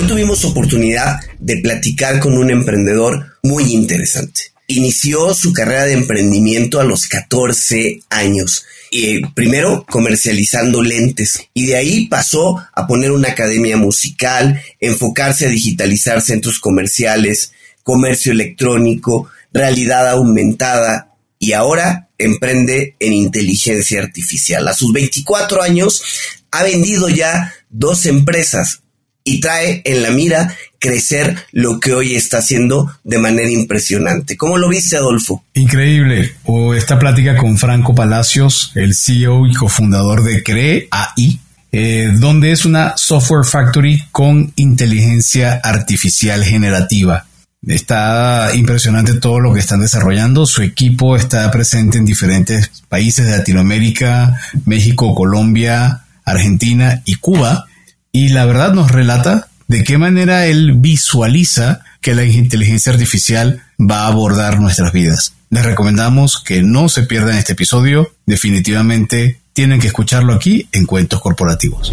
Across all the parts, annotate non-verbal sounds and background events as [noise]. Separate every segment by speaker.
Speaker 1: Hoy tuvimos oportunidad de platicar con un emprendedor muy interesante. Inició su carrera de emprendimiento a los 14 años. Eh, primero comercializando lentes y de ahí pasó a poner una academia musical, enfocarse a digitalizar centros comerciales, comercio electrónico, realidad aumentada y ahora emprende en inteligencia artificial. A sus 24 años ha vendido ya dos empresas y trae en la mira crecer lo que hoy está haciendo de manera impresionante. ¿Cómo lo viste, Adolfo?
Speaker 2: Increíble. O esta plática con Franco Palacios, el CEO y cofundador de Cree AI, eh, donde es una software factory con inteligencia artificial generativa. Está impresionante todo lo que están desarrollando. Su equipo está presente en diferentes países de Latinoamérica, México, Colombia, Argentina y Cuba. Y la verdad nos relata de qué manera él visualiza que la inteligencia artificial va a abordar nuestras vidas. Les recomendamos que no se pierdan este episodio. Definitivamente tienen que escucharlo aquí en Cuentos Corporativos.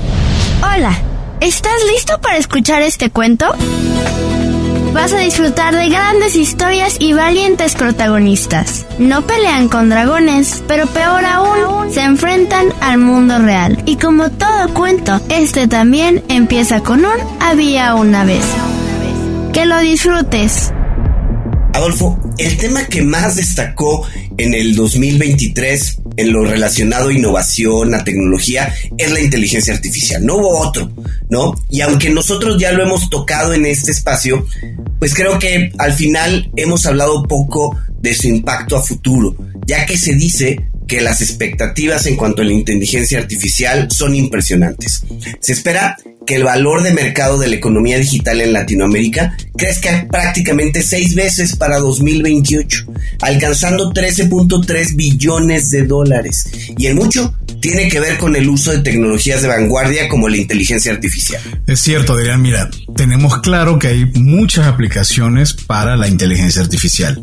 Speaker 3: Hola, ¿estás listo para escuchar este cuento? Vas a disfrutar de grandes historias y valientes protagonistas. No pelean con dragones, pero peor aún, se enfrentan al mundo real. Y como todo cuento, este también empieza con un había una vez. Que lo disfrutes.
Speaker 1: Adolfo, el tema que más destacó en el 2023 en lo relacionado a innovación, a tecnología, es la inteligencia artificial. No hubo otro, ¿no? Y aunque nosotros ya lo hemos tocado en este espacio, pues creo que al final hemos hablado poco de su impacto a futuro, ya que se dice que las expectativas en cuanto a la inteligencia artificial son impresionantes. Se espera que el valor de mercado de la economía digital en Latinoamérica crezca prácticamente seis veces para 2028, alcanzando 13.3 billones de dólares. Y en mucho tiene que ver con el uso de tecnologías de vanguardia como la inteligencia artificial.
Speaker 2: Es cierto, Adrián, mira, tenemos claro que hay muchas aplicaciones para la inteligencia artificial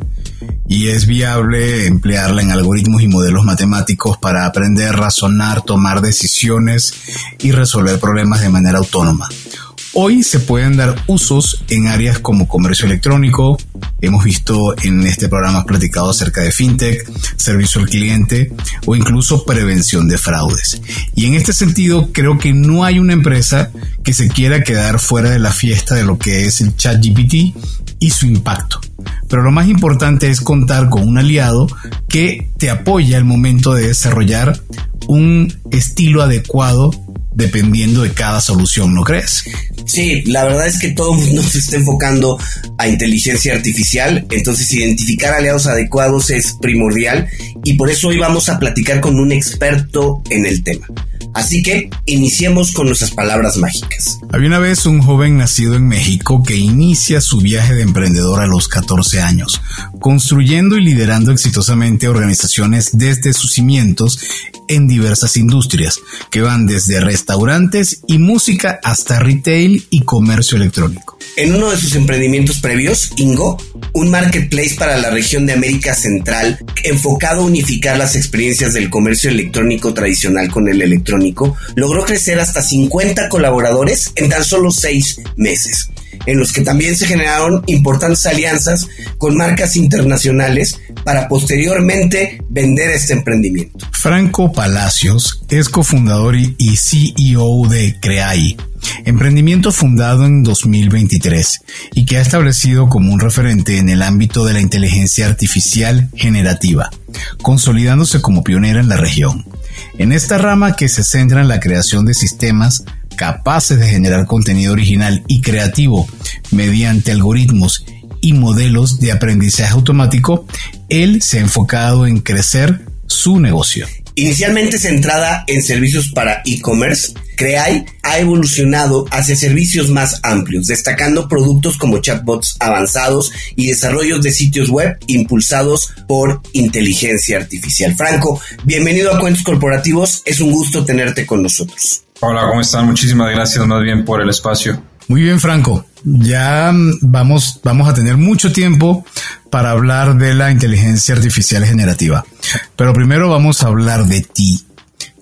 Speaker 2: y es viable emplearla en algoritmos y modelos matemáticos para aprender, razonar, tomar decisiones y resolver problemas de manera autónoma. Hoy se pueden dar usos en áreas como comercio electrónico, hemos visto en este programa platicado acerca de fintech, servicio al cliente o incluso prevención de fraudes. Y en este sentido creo que no hay una empresa que se quiera quedar fuera de la fiesta de lo que es el chat GPT y su impacto. Pero lo más importante es contar con un aliado que te apoya al momento de desarrollar un estilo adecuado dependiendo de cada solución, ¿no crees?
Speaker 1: Sí, la verdad es que todo el mundo [laughs] se está enfocando a inteligencia artificial, entonces identificar aliados adecuados es primordial y por eso hoy vamos a platicar con un experto en el tema. Así que iniciemos con nuestras palabras mágicas.
Speaker 2: Había una vez un joven nacido en México que inicia su viaje de emprendedor a los 14 años, construyendo y liderando exitosamente organizaciones desde sus cimientos en diversas industrias, que van desde restaurantes y música hasta retail y comercio electrónico.
Speaker 1: En uno de sus emprendimientos previos, Ingo, un marketplace para la región de América Central enfocado a unificar las experiencias del comercio electrónico tradicional con el electrónico, logró crecer hasta 50 colaboradores en tan solo seis meses, en los que también se generaron importantes alianzas con marcas internacionales para posteriormente vender este emprendimiento.
Speaker 2: Franco Palacios es cofundador y CEO de Creai emprendimiento fundado en 2023 y que ha establecido como un referente en el ámbito de la inteligencia artificial generativa, consolidándose como pionera en la región. En esta rama que se centra en la creación de sistemas capaces de generar contenido original y creativo mediante algoritmos y modelos de aprendizaje automático, él se ha enfocado en crecer su negocio.
Speaker 1: Inicialmente centrada en servicios para e-commerce, Creai ha evolucionado hacia servicios más amplios, destacando productos como chatbots avanzados y desarrollos de sitios web impulsados por inteligencia artificial. Franco, bienvenido a Cuentos Corporativos, es un gusto tenerte con nosotros.
Speaker 4: Hola, ¿cómo están? Muchísimas gracias más bien por el espacio.
Speaker 2: Muy bien, Franco. Ya mm, vamos, vamos a tener mucho tiempo para hablar de la inteligencia artificial generativa. Pero primero vamos a hablar de ti.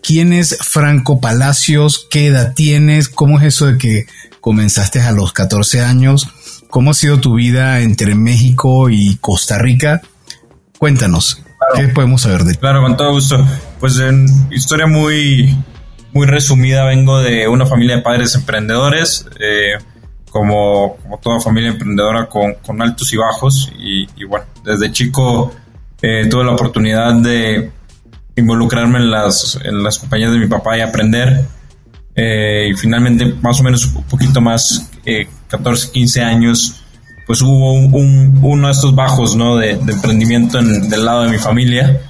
Speaker 2: ¿Quién es Franco Palacios? ¿Qué edad tienes? ¿Cómo es eso de que comenzaste a los 14 años. ¿Cómo ha sido tu vida entre México y Costa Rica? Cuéntanos, ¿qué podemos saber de ti?
Speaker 4: Claro, con todo gusto. Pues en historia muy, muy resumida, vengo de una familia de padres emprendedores, eh, como, como, toda familia emprendedora con, altos y bajos. Y, bueno, desde chico eh, tuve la oportunidad de involucrarme en las, en las compañías de mi papá y aprender. Eh, y finalmente, más o menos un poquito más, 14, 15 años, pues hubo un, uno de estos bajos ¿no? de, de emprendimiento en, del lado de mi familia.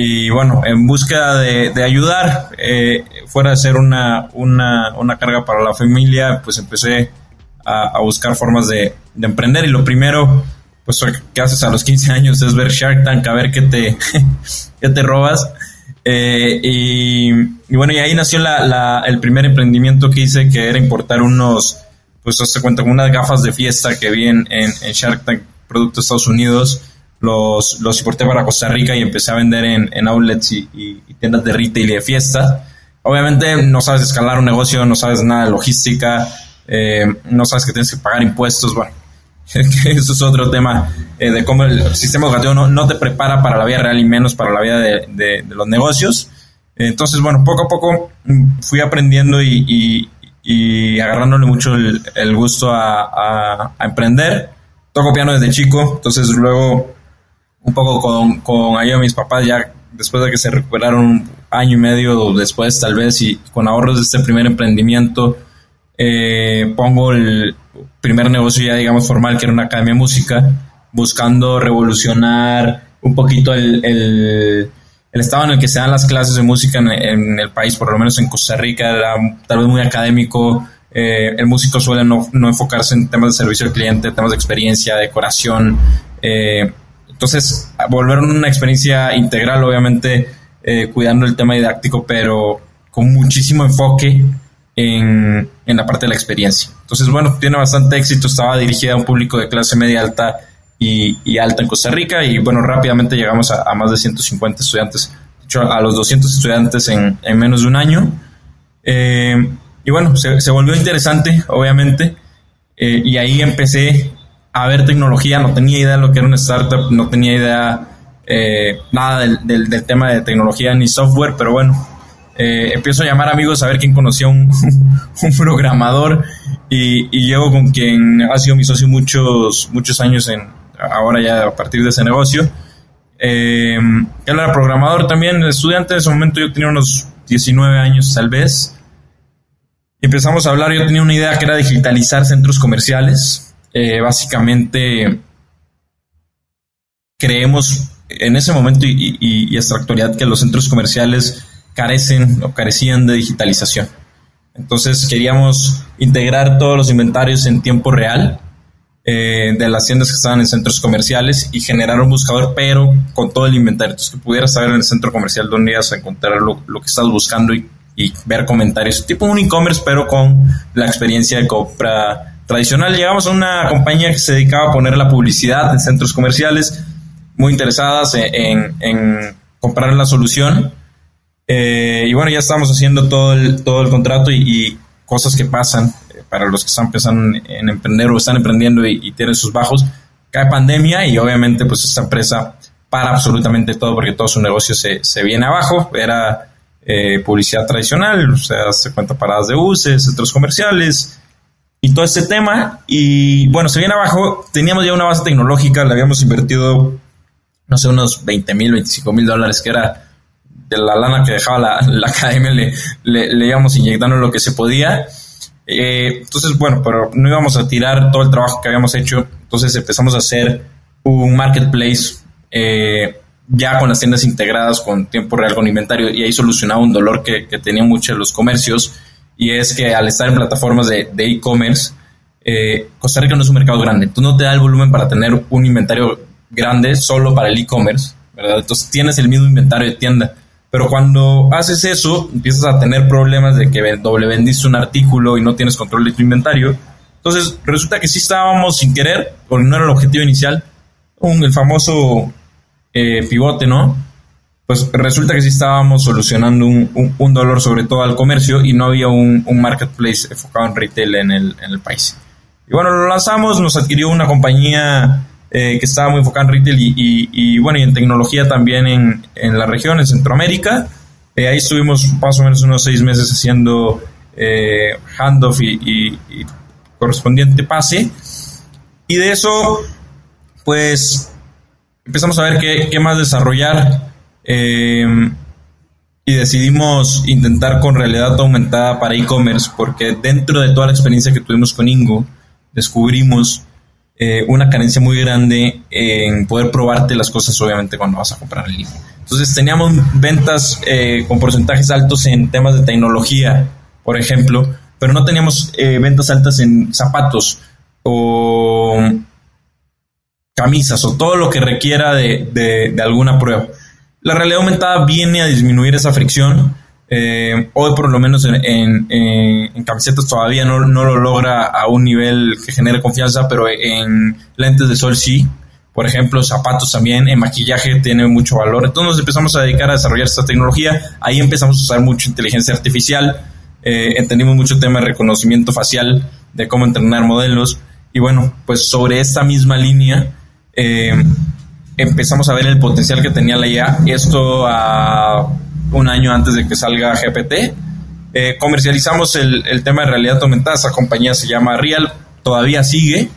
Speaker 4: Y bueno, en búsqueda de, de ayudar, eh, fuera de ser una, una, una, carga para la familia, pues empecé a, buscar formas de, de, emprender. Y lo primero, pues que haces a los 15 años es ver Shark Tank, a ver qué te, [laughs] qué te robas. Eh, y, bueno, y ahí nació la, la, el primer emprendimiento que hice, que era importar unos, pues se cuenta unas gafas de fiesta que vi en, en, en Shark Tank, producto de Estados Unidos. Los, los importé para Costa Rica y empecé a vender en, en outlets y, tiendas de retail y de fiesta. Obviamente no sabes escalar un negocio, no sabes nada de logística, eh, no sabes que tienes que pagar impuestos, bueno, [laughs] eso es otro tema eh, de cómo el sistema educativo no, no, te prepara para la vida real y menos para la vida de, los negocios. Entonces, bueno, poco a poco fui aprendiendo y, y, agarrándole mucho el, el gusto a, a, a, emprender. Toco piano desde chico, entonces luego un poco con, con ayuda de mis papás, ya después de que se recuperaron un año y medio después tal vez y con ahorros de este primer emprendimiento, eh, pongo el primer negocio ya digamos formal que era una academia de música, buscando revolucionar un poquito el, el, estado en el que se dan las clases de música en, en, el país, por lo menos en Costa Rica, era tal vez muy académico. Eh, el músico suele no, no, enfocarse en temas de servicio al cliente, temas de experiencia, decoración. Eh, entonces, volver una experiencia integral, obviamente, eh, cuidando el tema didáctico, pero con muchísimo enfoque en, en, la parte de la experiencia. Entonces, bueno, tiene bastante éxito, estaba dirigida a un público de clase media alta y, y alta en Costa Rica y bueno, rápidamente llegamos a, más de 150 estudiantes, de hecho a los 200 estudiantes en, en menos de un año. Eh, y bueno, se, se, volvió interesante, obviamente, eh, y ahí empecé a ver tecnología, no tenía idea de lo que era una startup, no tenía idea eh, nada del, del, tema de tecnología ni software, pero bueno, eh, empiezo a llamar amigos a ver quién conocía un, [laughs] un programador y, y, llego con quien ha sido mi socio muchos, muchos años en, ahora ya a partir de ese negocio. Eh, él era programador también, estudiante en ese momento yo tenía unos 19 años tal vez. Empezamos a hablar, yo tenía una idea que era digitalizar centros comerciales. Eh, básicamente creemos en ese momento y, y, hasta la actualidad que los centros comerciales carecen o carecían de digitalización. Entonces queríamos integrar todos los inventarios en tiempo real eh, de las tiendas que estaban en centros comerciales y generar un buscador, pero con todo el inventario. Entonces que pudieras saber en el centro comercial dónde ibas a encontrar lo, que estás buscando y, ver comentarios. Tipo un e-commerce, pero con la experiencia de compra tradicional. Llegamos a una compañía que se dedicaba a poner la publicidad en centros comerciales, muy interesadas en, en, comprar la solución eh, y bueno, ya estamos haciendo todo el, todo el contrato y, cosas que pasan eh, para los que están pensando en emprender o están emprendiendo y, y, tienen sus bajos. Cae pandemia y obviamente pues esta empresa para absolutamente todo porque todo su negocio se, se viene abajo. Era eh, publicidad tradicional, o sea, se cuenta paradas de buses, centros comerciales y todo este tema. Y bueno, se viene abajo. Teníamos ya una base tecnológica, le habíamos invertido, no sé, unos 20 mil, 25 mil dólares, que era de la lana que dejaba la, la academia le, le, íbamos inyectando lo que se podía. Eh, entonces, bueno, pero no íbamos a tirar todo el trabajo que habíamos hecho. Entonces empezamos a hacer un marketplace eh, ya con las tiendas integradas, con tiempo real, con inventario, y ahí solucionaba un dolor que, que tenían muchos los comercios, y es que al estar en plataformas de e-commerce, eh, Costa Rica no es un mercado grande, entonces no te da el volumen para tener un inventario grande solo para el e-commerce, ¿verdad? Entonces tienes el mismo inventario de tienda pero cuando haces eso, empiezas a tener problemas de que doble vendiste un artículo y no tienes control de tu inventario. Entonces, resulta que sí estábamos sin querer, porque no era el objetivo inicial, un, el famoso eh, pivote, ¿no? Pues resulta que sí estábamos solucionando un, dolor sobre todo al comercio y no había un, marketplace enfocado en retail en el, en el, país. Y bueno, lo lanzamos, nos adquirió una compañía eh, que estaba muy enfocada en retail y, bueno, y en tecnología también en, en la región, en Centroamérica. Eh, ahí estuvimos más o menos unos seis meses haciendo eh, handoff y, correspondiente pase. Y de eso, pues empezamos a ver qué, qué más desarrollar. Em, y decidimos intentar con realidad aumentada para e-commerce porque dentro de toda la experiencia que tuvimos con Ingo, descubrimos eh, una carencia muy grande en poder probarte las cosas obviamente cuando vas a comprar en línea. Entonces teníamos ventas eh, con porcentajes altos en temas de tecnología, por ejemplo, pero no teníamos eh, ventas altas en zapatos o camisas o todo lo que requiera de alguna prueba. La realidad aumentada viene a disminuir esa fricción. Eh, hoy por lo menos en, camisetas todavía no, lo logra a un nivel que genere confianza, pero en lentes de sol sí. Por ejemplo, zapatos también, en maquillaje tiene mucho valor. Entonces nos empezamos a dedicar a desarrollar esta tecnología. Ahí empezamos a usar mucho inteligencia artificial. Eh, entendimos mucho tema de reconocimiento facial, de cómo entrenar modelos. Y bueno, pues sobre esta misma línea eh, empezamos a ver el potencial que tenía la IA. Esto a un año antes de que salga GPT. Eh, comercializamos el, tema de realidad aumentada. Esa compañía se llama Real, todavía sigue.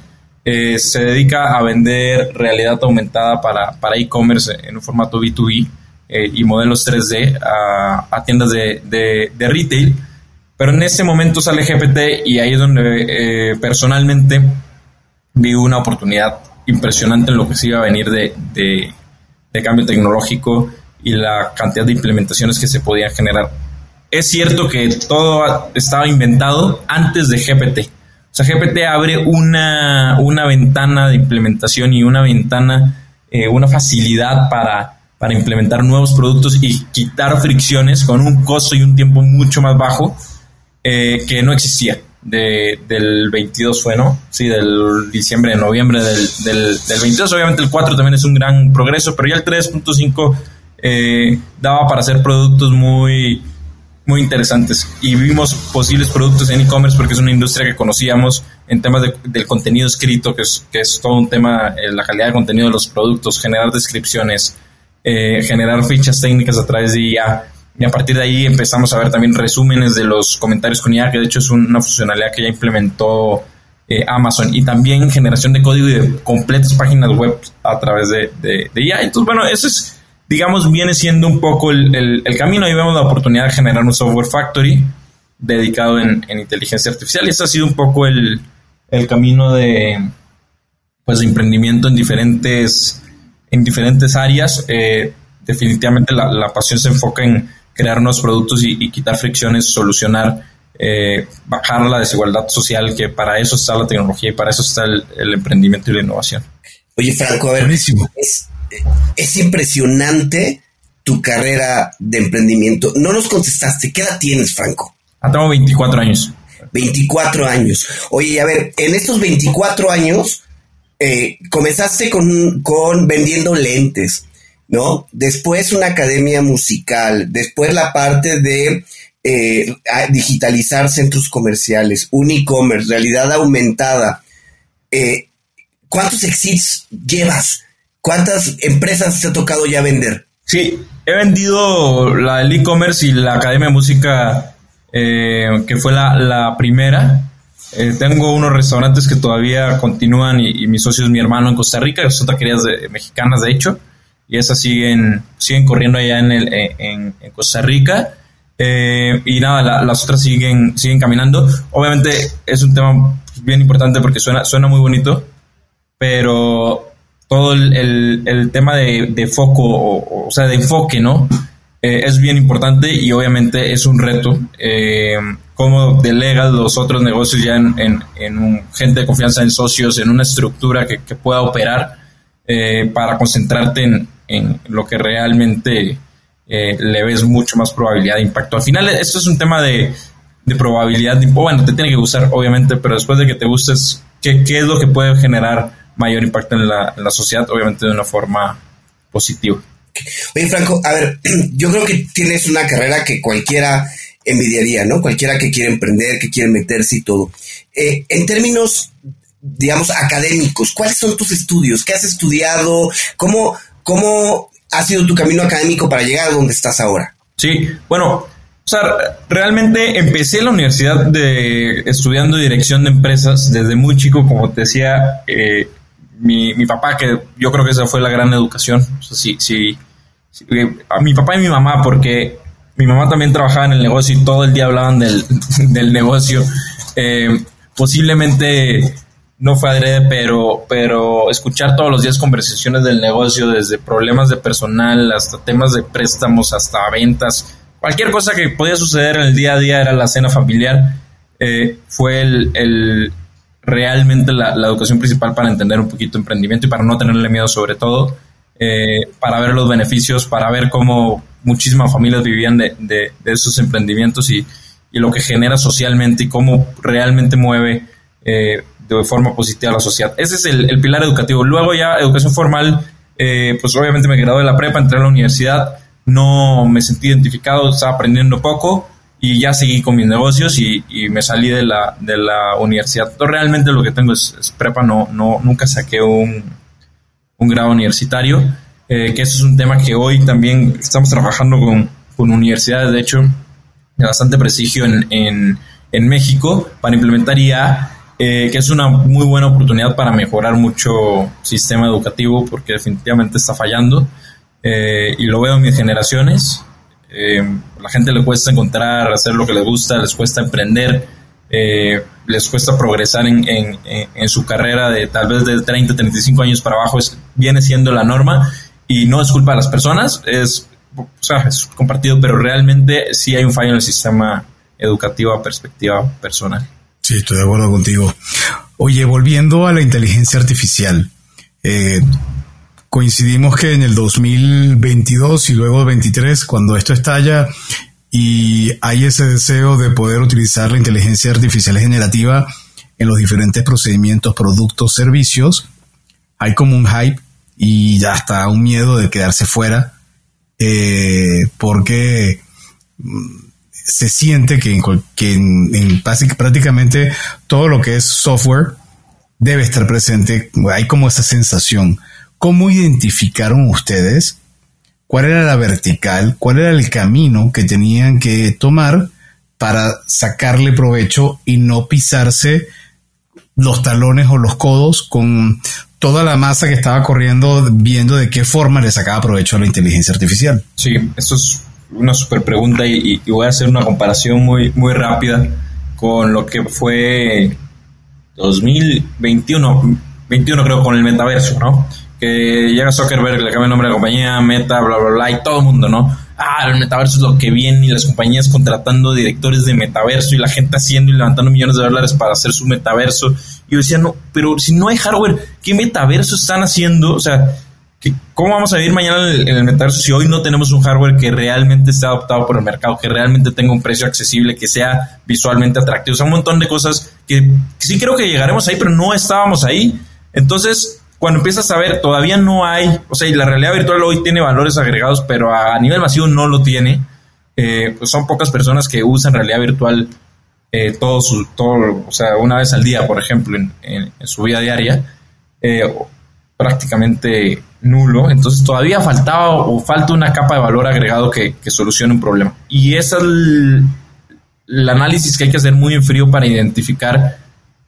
Speaker 4: Eh, se dedica a vender realidad aumentada para, para e-commerce en un formato B2B eh, y modelos 3D a, tiendas de, de, retail. Pero en ese momento sale GPT y ahí es donde personalmente vi una oportunidad impresionante en lo que se iba a venir de, de, cambio tecnológico y la cantidad de implementaciones que se podían generar. Es cierto que todo estaba inventado antes de GPT. O sea, GPT abre una, una ventana de implementación y una ventana, eh, una facilidad para, para implementar nuevos productos y quitar fricciones con un costo y un tiempo mucho más bajo eh, que no existía de, del 22 fue, ¿no? Sí, del diciembre, noviembre del, del, 22. Obviamente el 4 también es un gran progreso, pero ya el 3.5 eh, daba para hacer productos muy, muy interesantes. Y vimos posibles productos en e-commerce porque es una industria que conocíamos en temas de, del contenido escrito, que es, que es todo un tema, eh, la calidad de contenido de los productos, generar descripciones, eh, generar fichas técnicas a través de IA y a partir de ahí empezamos a ver también resúmenes de los comentarios con IA, que de hecho es una funcionalidad que ya implementó eh, Amazon, y también generación de código y de completas páginas web a través de, de, IA. Entonces, bueno, eso es, digamos, viene siendo un poco el, el, camino. Ahí vemos la oportunidad de generar un software factory dedicado en, en inteligencia artificial, y ese ha sido un poco el, el camino de, pues, de emprendimiento en diferentes, en diferentes áreas. Eh, definitivamente la, la pasión se enfoca en crear nuevos productos y, quitar fricciones, solucionar, eh, bajar la desigualdad social, que para eso está la tecnología y para eso está el, emprendimiento y la innovación.
Speaker 1: Oye, Franco, a ver, es, es, impresionante tu carrera de emprendimiento. No nos contestaste, ¿qué edad tienes, Franco?
Speaker 4: Ah, tengo 24 años.
Speaker 1: 24 años. Oye, a ver, en estos 24 años eh, comenzaste con, con vendiendo lentes. ¿No? Después una academia musical, después la parte de eh, digitalizar centros comerciales, un e-commerce, realidad aumentada. Eh, ¿Cuántos exits llevas? ¿Cuántas empresas te ha tocado ya vender?
Speaker 4: Sí, he vendido la del e-commerce y la Academia de Música, eh, que fue la, primera. tengo unos restaurantes que todavía continúan y, mi socio es mi hermano en Costa Rica, son taquerías de, mexicanas de hecho y esas siguen, siguen corriendo allá en, el, eh, en, Costa Rica. Eh, y nada, las otras siguen, siguen caminando. Obviamente es un tema bien importante porque suena, suena muy bonito, pero todo el, el, tema de, de foco, o, sea, de enfoque, ¿no? Eh, es bien importante y obviamente es un reto. Eh, cómo delegas los otros negocios ya en, en, en gente de confianza, en socios, en una estructura que, que pueda operar para concentrarte en, en lo que realmente eh, le ves mucho más probabilidad de impacto. Al final, esto es un tema de, probabilidad. De, bueno, te tiene que gustar, obviamente, pero después de que te gustes, ¿qué, qué es lo que puede generar mayor impacto en la, sociedad? Obviamente de una forma positiva.
Speaker 1: Oye, Franco, a ver, [clears throat] yo creo que tienes una carrera que cualquiera envidiaría, ¿no? Cualquiera que quiere emprender, que quiere meterse y todo. Eh, en términos, digamos, académicos, ¿cuáles son tus estudios? ¿Qué has estudiado? ¿Cómo, cómo ha sido tu camino académico para llegar a donde estás ahora?
Speaker 4: Sí, bueno, o sea, realmente empecé la universidad de estudiando dirección de empresas desde muy chico, como te decía, eh, mi, mi, papá, que yo creo que esa fue la gran educación. O sea, sí, sí, eh, a mi papá y mi mamá, porque mi mamá también trabajaba en el negocio y todo el día hablaban del, [laughs] del negocio. Eh, posiblemente no fue adrede, pero, pero escuchar todos los días conversaciones del negocio, desde problemas de personal hasta temas de préstamos, hasta ventas, cualquier cosa que podía suceder en el día a día era la cena familiar, eh, fue el, el realmente la, educación principal para entender un poquito emprendimiento y para no tenerle miedo sobre todo, eh, para ver los beneficios, para ver cómo muchísimas familias vivían de, de, de esos emprendimientos y, y, lo que genera socialmente y cómo realmente mueve eh, de forma positiva a la sociedad. Ese es el, el pilar educativo. Luego ya educación formal, eh, pues obviamente me gradué de la prepa, entré a la universidad, no me sentí identificado, estaba aprendiendo poco y ya seguí con mis negocios y, me salí de la, de la universidad. Entonces, realmente lo que tengo es, prepa, no, no, nunca saqué un, un grado universitario, eh, que eso es un tema que hoy también estamos trabajando con, con universidades, de hecho, de bastante prestigio en, en, en México para implementar IA, eh, que es una muy buena oportunidad para mejorar mucho sistema educativo porque definitivamente está fallando. Eh, y lo veo en mis generaciones. Eh, la gente le cuesta encontrar, hacer lo que les gusta, les cuesta emprender, eh, les cuesta progresar en, en, en, su carrera de tal vez de 30, 35 años para abajo, es, viene siendo la norma y no es culpa de las personas, es, o sea, es compartido, pero realmente sí hay un fallo en el sistema educativo a perspectiva personal.
Speaker 2: Sí, estoy de acuerdo contigo. Oye, volviendo a la inteligencia artificial, eh, coincidimos que en el 2022 y luego 23, cuando esto estalla y hay ese deseo de poder utilizar la inteligencia artificial generativa en los diferentes procedimientos, productos, servicios, hay como un hype y ya hasta un miedo de quedarse fuera, eh, porque se siente que, en, que en, en prácticamente todo lo que es software debe estar presente, hay como esa sensación. ¿Cómo identificaron ustedes cuál era la vertical, cuál era el camino que tenían que tomar para sacarle provecho y no pisarse los talones o los codos con toda la masa que estaba corriendo viendo de qué forma le sacaba provecho a la inteligencia artificial.
Speaker 4: Sí, esto es una super pregunta y, voy a hacer una comparación muy, muy rápida con lo que fue 2021, 21 creo, con el metaverso, ¿no? que llega Zuckerberg, le cambia el nombre de la compañía, Meta, bla, bla, bla, y todo el mundo, ¿no? Ah, el metaverso es lo que viene y las compañías contratando directores de metaverso y la gente haciendo y levantando millones de dólares para hacer su metaverso. Y yo decía, no, pero si no hay hardware, ¿qué metaverso están haciendo? O sea, ¿cómo vamos a vivir mañana en el, metaverso si hoy no tenemos un hardware que realmente esté adoptado por el mercado, que realmente tenga un precio accesible, que sea visualmente atractivo? O sea, un montón de cosas que, sí creo que llegaremos ahí, pero no estábamos ahí. Entonces, cuando empiezas a ver, todavía no hay, o sea, y la realidad virtual hoy tiene valores agregados, pero a nivel masivo no lo tiene. Eh, pues son pocas personas que usan realidad virtual eh, todo su, todo, o sea, una vez al día, por ejemplo, en su vida diaria, eh, prácticamente nulo. Entonces todavía faltaba o falta una capa de valor agregado que, solucione un problema. Y ese es el, análisis que hay que hacer muy en frío para identificar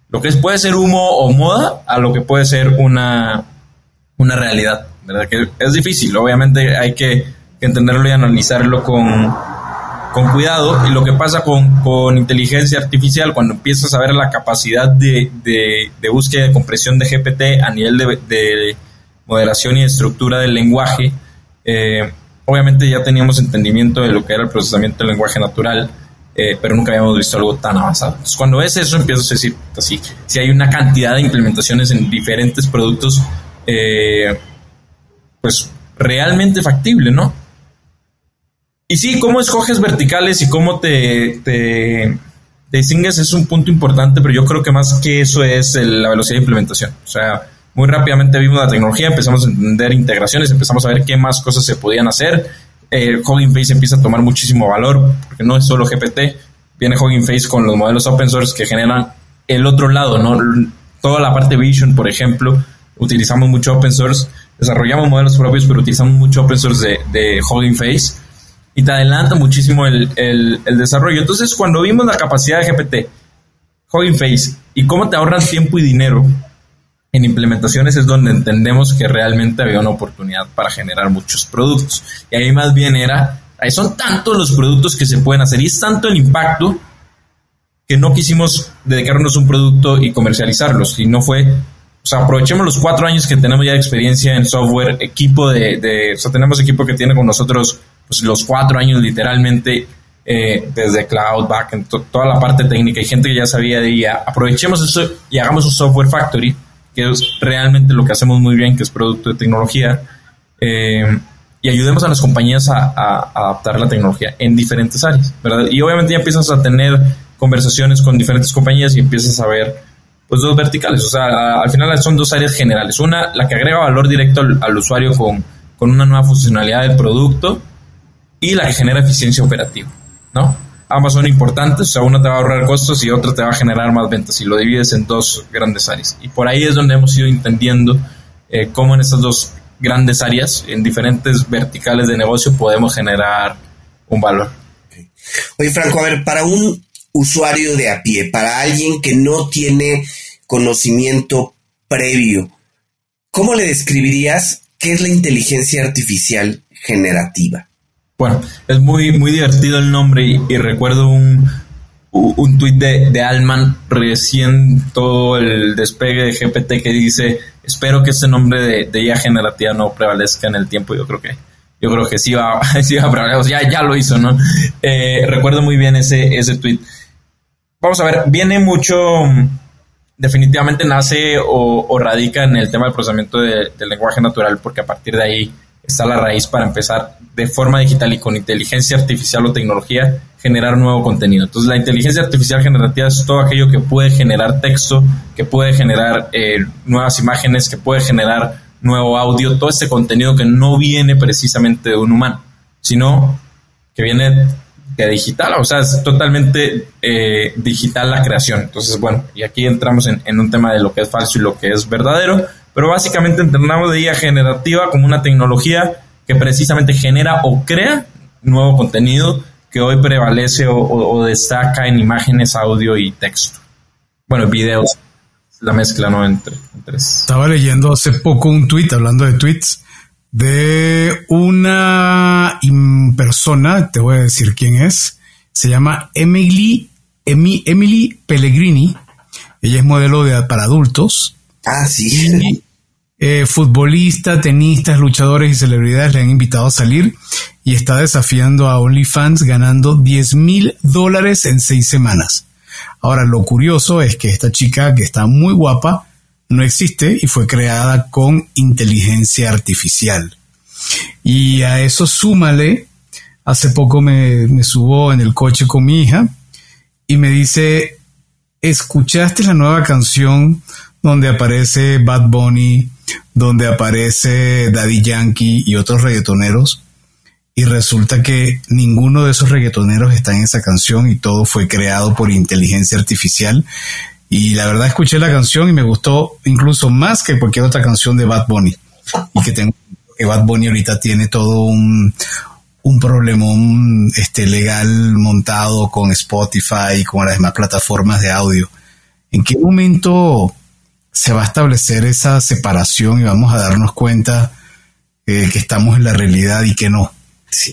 Speaker 4: lo que puede ser humo o moda a lo que puede ser una, una realidad, ¿verdad? Que es difícil, obviamente hay que entenderlo y analizarlo con, con, cuidado. Y lo que pasa con, con, inteligencia artificial, cuando empiezas a ver la capacidad de, de, de búsqueda y compresión de GPT a nivel de, de moderación y estructura del lenguaje, eh, obviamente ya teníamos entendimiento de lo que era el procesamiento del lenguaje natural eh, pero nunca habíamos visto algo tan avanzado. Entonces, cuando ves eso, empiezas a decir, así, si hay una cantidad de implementaciones en diferentes productos, eh, pues realmente factible, ¿no? Y sí, cómo escoges verticales y cómo te, distingues es un punto importante, pero yo creo que más que eso es la velocidad de implementación. O sea, muy rápidamente vimos la tecnología, empezamos a entender integraciones, empezamos a ver qué más cosas se podían hacer. Eh, Hugging Face empieza a tomar muchísimo valor, porque no es solo GPT, viene Hugging Face con los modelos open source que generan el otro lado, ¿no? Toda la parte Vision, por ejemplo, utilizamos mucho open source, desarrollamos modelos propios, pero utilizamos mucho open source de, de Face y te adelanta muchísimo el, el, desarrollo. Entonces, cuando vimos la capacidad de GPT, Hugging Face y cómo te ahorran tiempo y dinero en implementaciones es donde entendemos que realmente había una oportunidad para generar muchos productos. Y ahí más bien era, ahí son tantos los productos que se pueden hacer y es tanto el impacto que no quisimos dedicarnos un producto y comercializarlos, no fue, o sea, aprovechemos los cuatro años que tenemos ya de experiencia en software, equipo de, de o sea, tenemos equipo que tiene con nosotros pues, los cuatro años literalmente eh, desde cloud, backend, toda la parte técnica y gente que ya sabía de ella, aprovechemos eso y hagamos un software factory que es realmente lo que hacemos muy bien, que es producto de tecnología, eh, y ayudemos a las compañías a, adaptar la tecnología en diferentes áreas, ¿verdad? Y obviamente ya empiezas a tener conversaciones con diferentes compañías y empiezas a ver, pues, dos verticales, o sea, al final son dos áreas generales. Una, la que agrega valor directo al, usuario con, con una nueva funcionalidad del producto y la que genera eficiencia operativa, ¿no? ambas son importantes, o sea, una te va a ahorrar costos y otra te va a generar más ventas y lo divides en dos grandes áreas. Y por ahí es donde hemos ido entendiendo eh, cómo en estas dos grandes áreas, en diferentes verticales de negocio, podemos generar un valor.
Speaker 1: Oye, Franco, a ver, para un usuario de a pie, para alguien que no tiene conocimiento previo, ¿cómo le describirías qué es la inteligencia artificial generativa?
Speaker 4: Bueno, es muy, muy divertido el nombre y, recuerdo un, un tuit de, de Alman recién todo el despegue de GPT que dice espero que ese nombre de, de IA generativa no prevalezca en el tiempo. Yo creo que yo creo que sí va, [laughs] sí va a prevalecer. Ya, ya lo hizo, ¿no? Eh, recuerdo muy bien ese, ese tweet. Vamos a ver, viene mucho, definitivamente nace o, radica en el tema del procesamiento del lenguaje natural, porque a partir de ahí está la raíz para empezar de forma digital y con inteligencia artificial o tecnología generar nuevo contenido. Entonces la inteligencia artificial generativa es todo aquello que puede generar texto, que puede generar eh, nuevas imágenes, que puede generar nuevo audio, todo ese contenido que no viene precisamente de un humano, sino que viene de digital, o sea, es totalmente eh, digital la creación. Entonces, bueno, y aquí entramos en, en un tema de lo que es falso y lo que es verdadero, pero básicamente entendamos de IA generativa como una tecnología que precisamente genera o crea nuevo contenido que hoy prevalece o, destaca en imágenes, audio y texto. Bueno, videos, la mezcla, ¿no? Entre, entre...
Speaker 2: Estaba leyendo hace poco un tweet, hablando de tweets, de una persona, te voy a decir quién es, se llama Emily, Emily Pellegrini, ella es modelo de, para adultos.
Speaker 1: Ah, sí.
Speaker 2: Eh, futbolistas, tenistas, luchadores y celebridades le han invitado a salir y está desafiando a OnlyFans ganando 10 mil dólares en seis semanas. Ahora, lo curioso es que esta chica, que está muy guapa, no existe y fue creada con inteligencia artificial. Y a eso súmale, hace poco me, me subo en el coche con mi hija y me dice, ¿escuchaste la nueva canción donde aparece Bad Bunny, donde aparece Daddy Yankee y otros reggaetoneros. Y resulta que ninguno de esos reggaetoneros está en esa canción y todo fue creado por inteligencia artificial. Y la verdad escuché la canción y me gustó incluso más que cualquier otra canción de Bad Bunny. Y que tengo que Bad Bunny ahorita tiene todo un, un problemón este, legal montado con Spotify y con las demás plataformas de audio. ¿En qué momento se va a establecer esa separación y vamos a darnos cuenta eh, que estamos en la realidad y que no.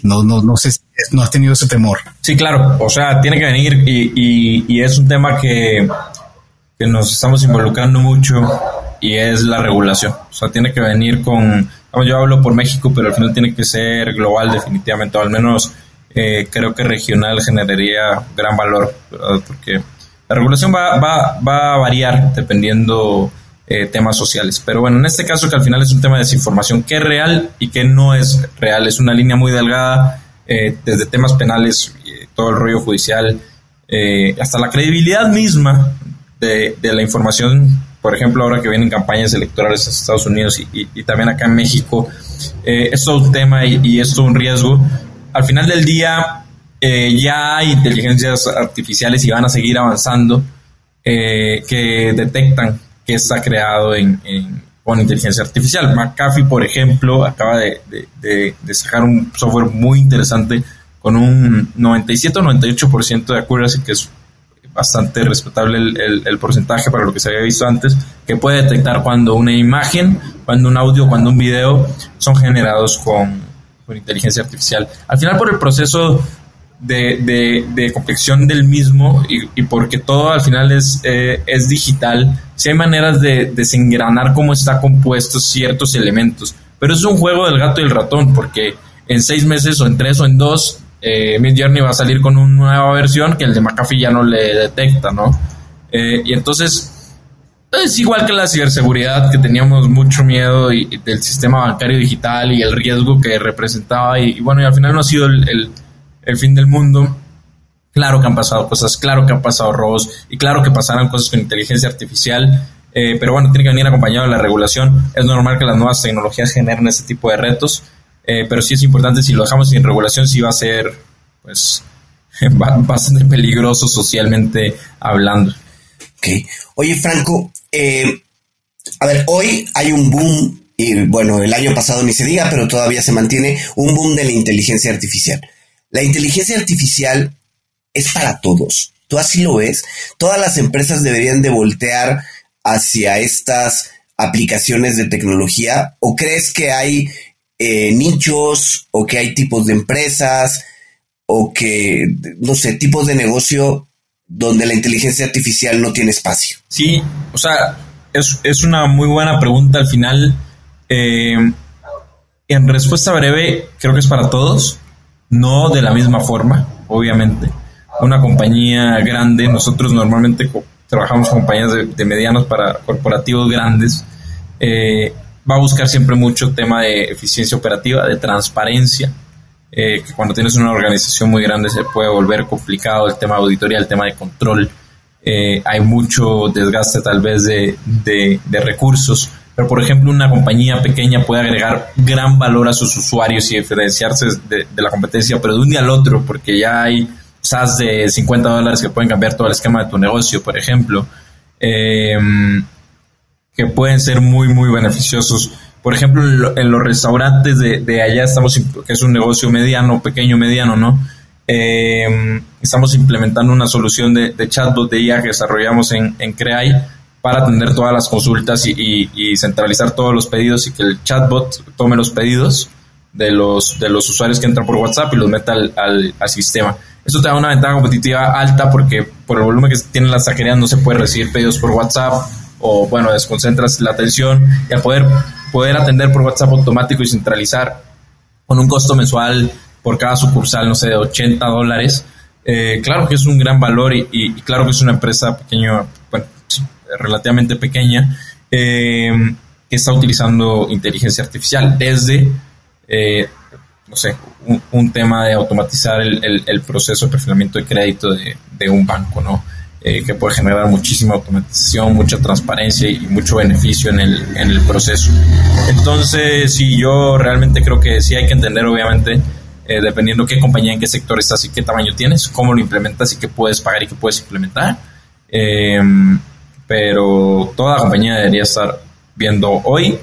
Speaker 2: No, no, no sé, no has tenido ese temor.
Speaker 4: Sí, claro, o sea, tiene que venir y, y, es un tema que, que, nos estamos involucrando mucho y es la regulación. O sea, tiene que venir con, yo hablo por México, pero al final tiene que ser global definitivamente, o al menos eh, creo que regional generaría gran valor, porque la regulación va, va, va a variar dependiendo eh, temas sociales. Pero bueno, en este caso que al final es un tema de desinformación, qué es real y qué no es real. Es una línea muy delgada eh, desde temas penales, y todo el rollo judicial, eh, hasta la credibilidad misma de, la información por ejemplo, ahora que vienen campañas electorales en Estados Unidos y, también acá en México, eh, es todo un tema y, es todo un riesgo. Al final del día, eh, ya hay inteligencias artificiales y van a seguir avanzando eh, que detectan que está creado en, con inteligencia artificial. McAfee, por ejemplo, acaba de, sacar un software muy interesante con un 97 o 98% de accuracy, que es bastante respetable el, porcentaje para lo que se había visto antes, que puede detectar cuando una imagen, cuando un audio, cuando un video son generados con, inteligencia artificial. Al final, por el proceso de, de, confección del mismo y, porque todo al final es, eh, es digital, si hay maneras de desengranar cómo está compuesto ciertos elementos. Pero es un juego del gato y el ratón, porque en seis meses o en tres o en dos eh, Mid Journey va a salir con una nueva versión que el de McAfee ya no le detecta, ¿no? Eh, y entonces es igual que la ciberseguridad, que teníamos mucho miedo y, del sistema bancario digital y el riesgo que representaba. Y, bueno, y al final no ha sido el, fin del mundo. Claro que han pasado cosas, claro que han pasado robos y claro que pasarán cosas con inteligencia artificial. Eh, pero bueno, tiene que venir acompañado de la regulación. Es normal que las nuevas tecnologías generen ese tipo de retos. Eh, pero sí es importante, si lo dejamos sin regulación, sí va a ser, pues, [laughs] bastante peligroso socialmente hablando.
Speaker 1: Ok. Oye, Franco, eh, a ver, hoy hay un boom, y bueno, el año pasado ni se diga, pero todavía se mantiene un boom de la inteligencia artificial. La inteligencia artificial es para todos. ¿Tú así lo ves? Todas las empresas deberían de voltear hacia estas aplicaciones de tecnología o crees que hay eh, nichos o que hay tipos de empresas o que, no sé, tipos de negocio donde la inteligencia artificial no tiene espacio?
Speaker 4: Sí, o sea, es, una muy buena pregunta al final. Eh, en respuesta breve, creo que es para todos, no de la misma forma, obviamente. Una compañía grande, nosotros normalmente trabajamos con compañías de, medianos para corporativos grandes. Eh, va a buscar siempre mucho tema de eficiencia operativa, de transparencia, eh, que cuando tienes una organización muy grande se puede volver complicado el tema de auditoría, el tema de control. Eh, hay mucho desgaste tal vez de, de, recursos, pero por ejemplo una compañía pequeña puede agregar gran valor a sus usuarios y diferenciarse de, de la competencia, pero de un día al otro, porque ya hay SaaS de 50 dólares que pueden cambiar todo el esquema de tu negocio, por ejemplo. Eh, que pueden ser muy, muy beneficiosos. Por ejemplo, en los restaurantes de, allá estamos, que es un negocio mediano, pequeño, mediano, ¿no? Em, estamos implementando una solución de, chatbot de IA que desarrollamos en Creai para atender todas las consultas y, centralizar todos los pedidos y que el chatbot tome los pedidos de los, de los usuarios que entran por WhatsApp y los meta al, sistema. Eso te da una ventaja competitiva alta porque por el volumen que tiene la taquerías no se puede recibir pedidos por WhatsApp o bueno, desconcentras la atención y al poder, poder atender por WhatsApp automático y centralizar con un costo mensual por cada sucursal, no sé, de 80 dólares, eh, claro que es un gran valor y, claro que es una empresa pequeño, bueno, relativamente pequeña, eh, que está utilizando inteligencia artificial desde, eh, no sé, un, tema de automatizar el, proceso de perfilamiento de crédito de, un banco, ¿no? Eh, que puede generar muchísima automatización, mucha transparencia y mucho beneficio en el, en el proceso. Entonces, sí, yo realmente creo que sí hay que entender, obviamente, eh, dependiendo qué compañía, en qué sector estás y qué tamaño tienes, cómo lo implementas y qué puedes pagar y qué puedes implementar. Em, pero toda compañía debería estar viendo hoy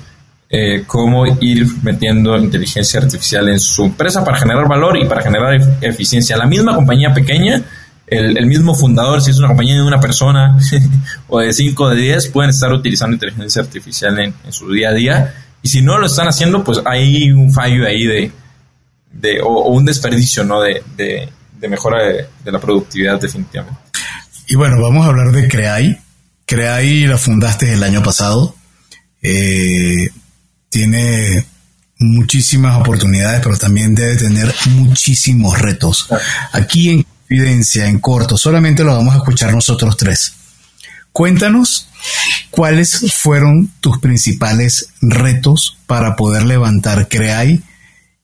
Speaker 4: eh, cómo ir metiendo inteligencia artificial en su empresa para generar valor y para generar eficiencia. La misma compañía pequeña el, mismo fundador, si es una compañía de una persona [laughs] o de 5 o de 10, pueden estar utilizando inteligencia artificial en, su día a día. Y si no lo están haciendo, pues hay un fallo ahí de, o, un desperdicio ¿no? de, de, mejora de, la productividad definitivamente.
Speaker 2: Y bueno, vamos a hablar de Creai. Creai la fundaste el año pasado. Eh, tiene muchísimas oportunidades, pero también debe tener muchísimos retos. Aquí en evidencia en corto, solamente lo vamos a escuchar nosotros tres. Cuéntanos cuáles fueron tus principales retos para poder levantar Creai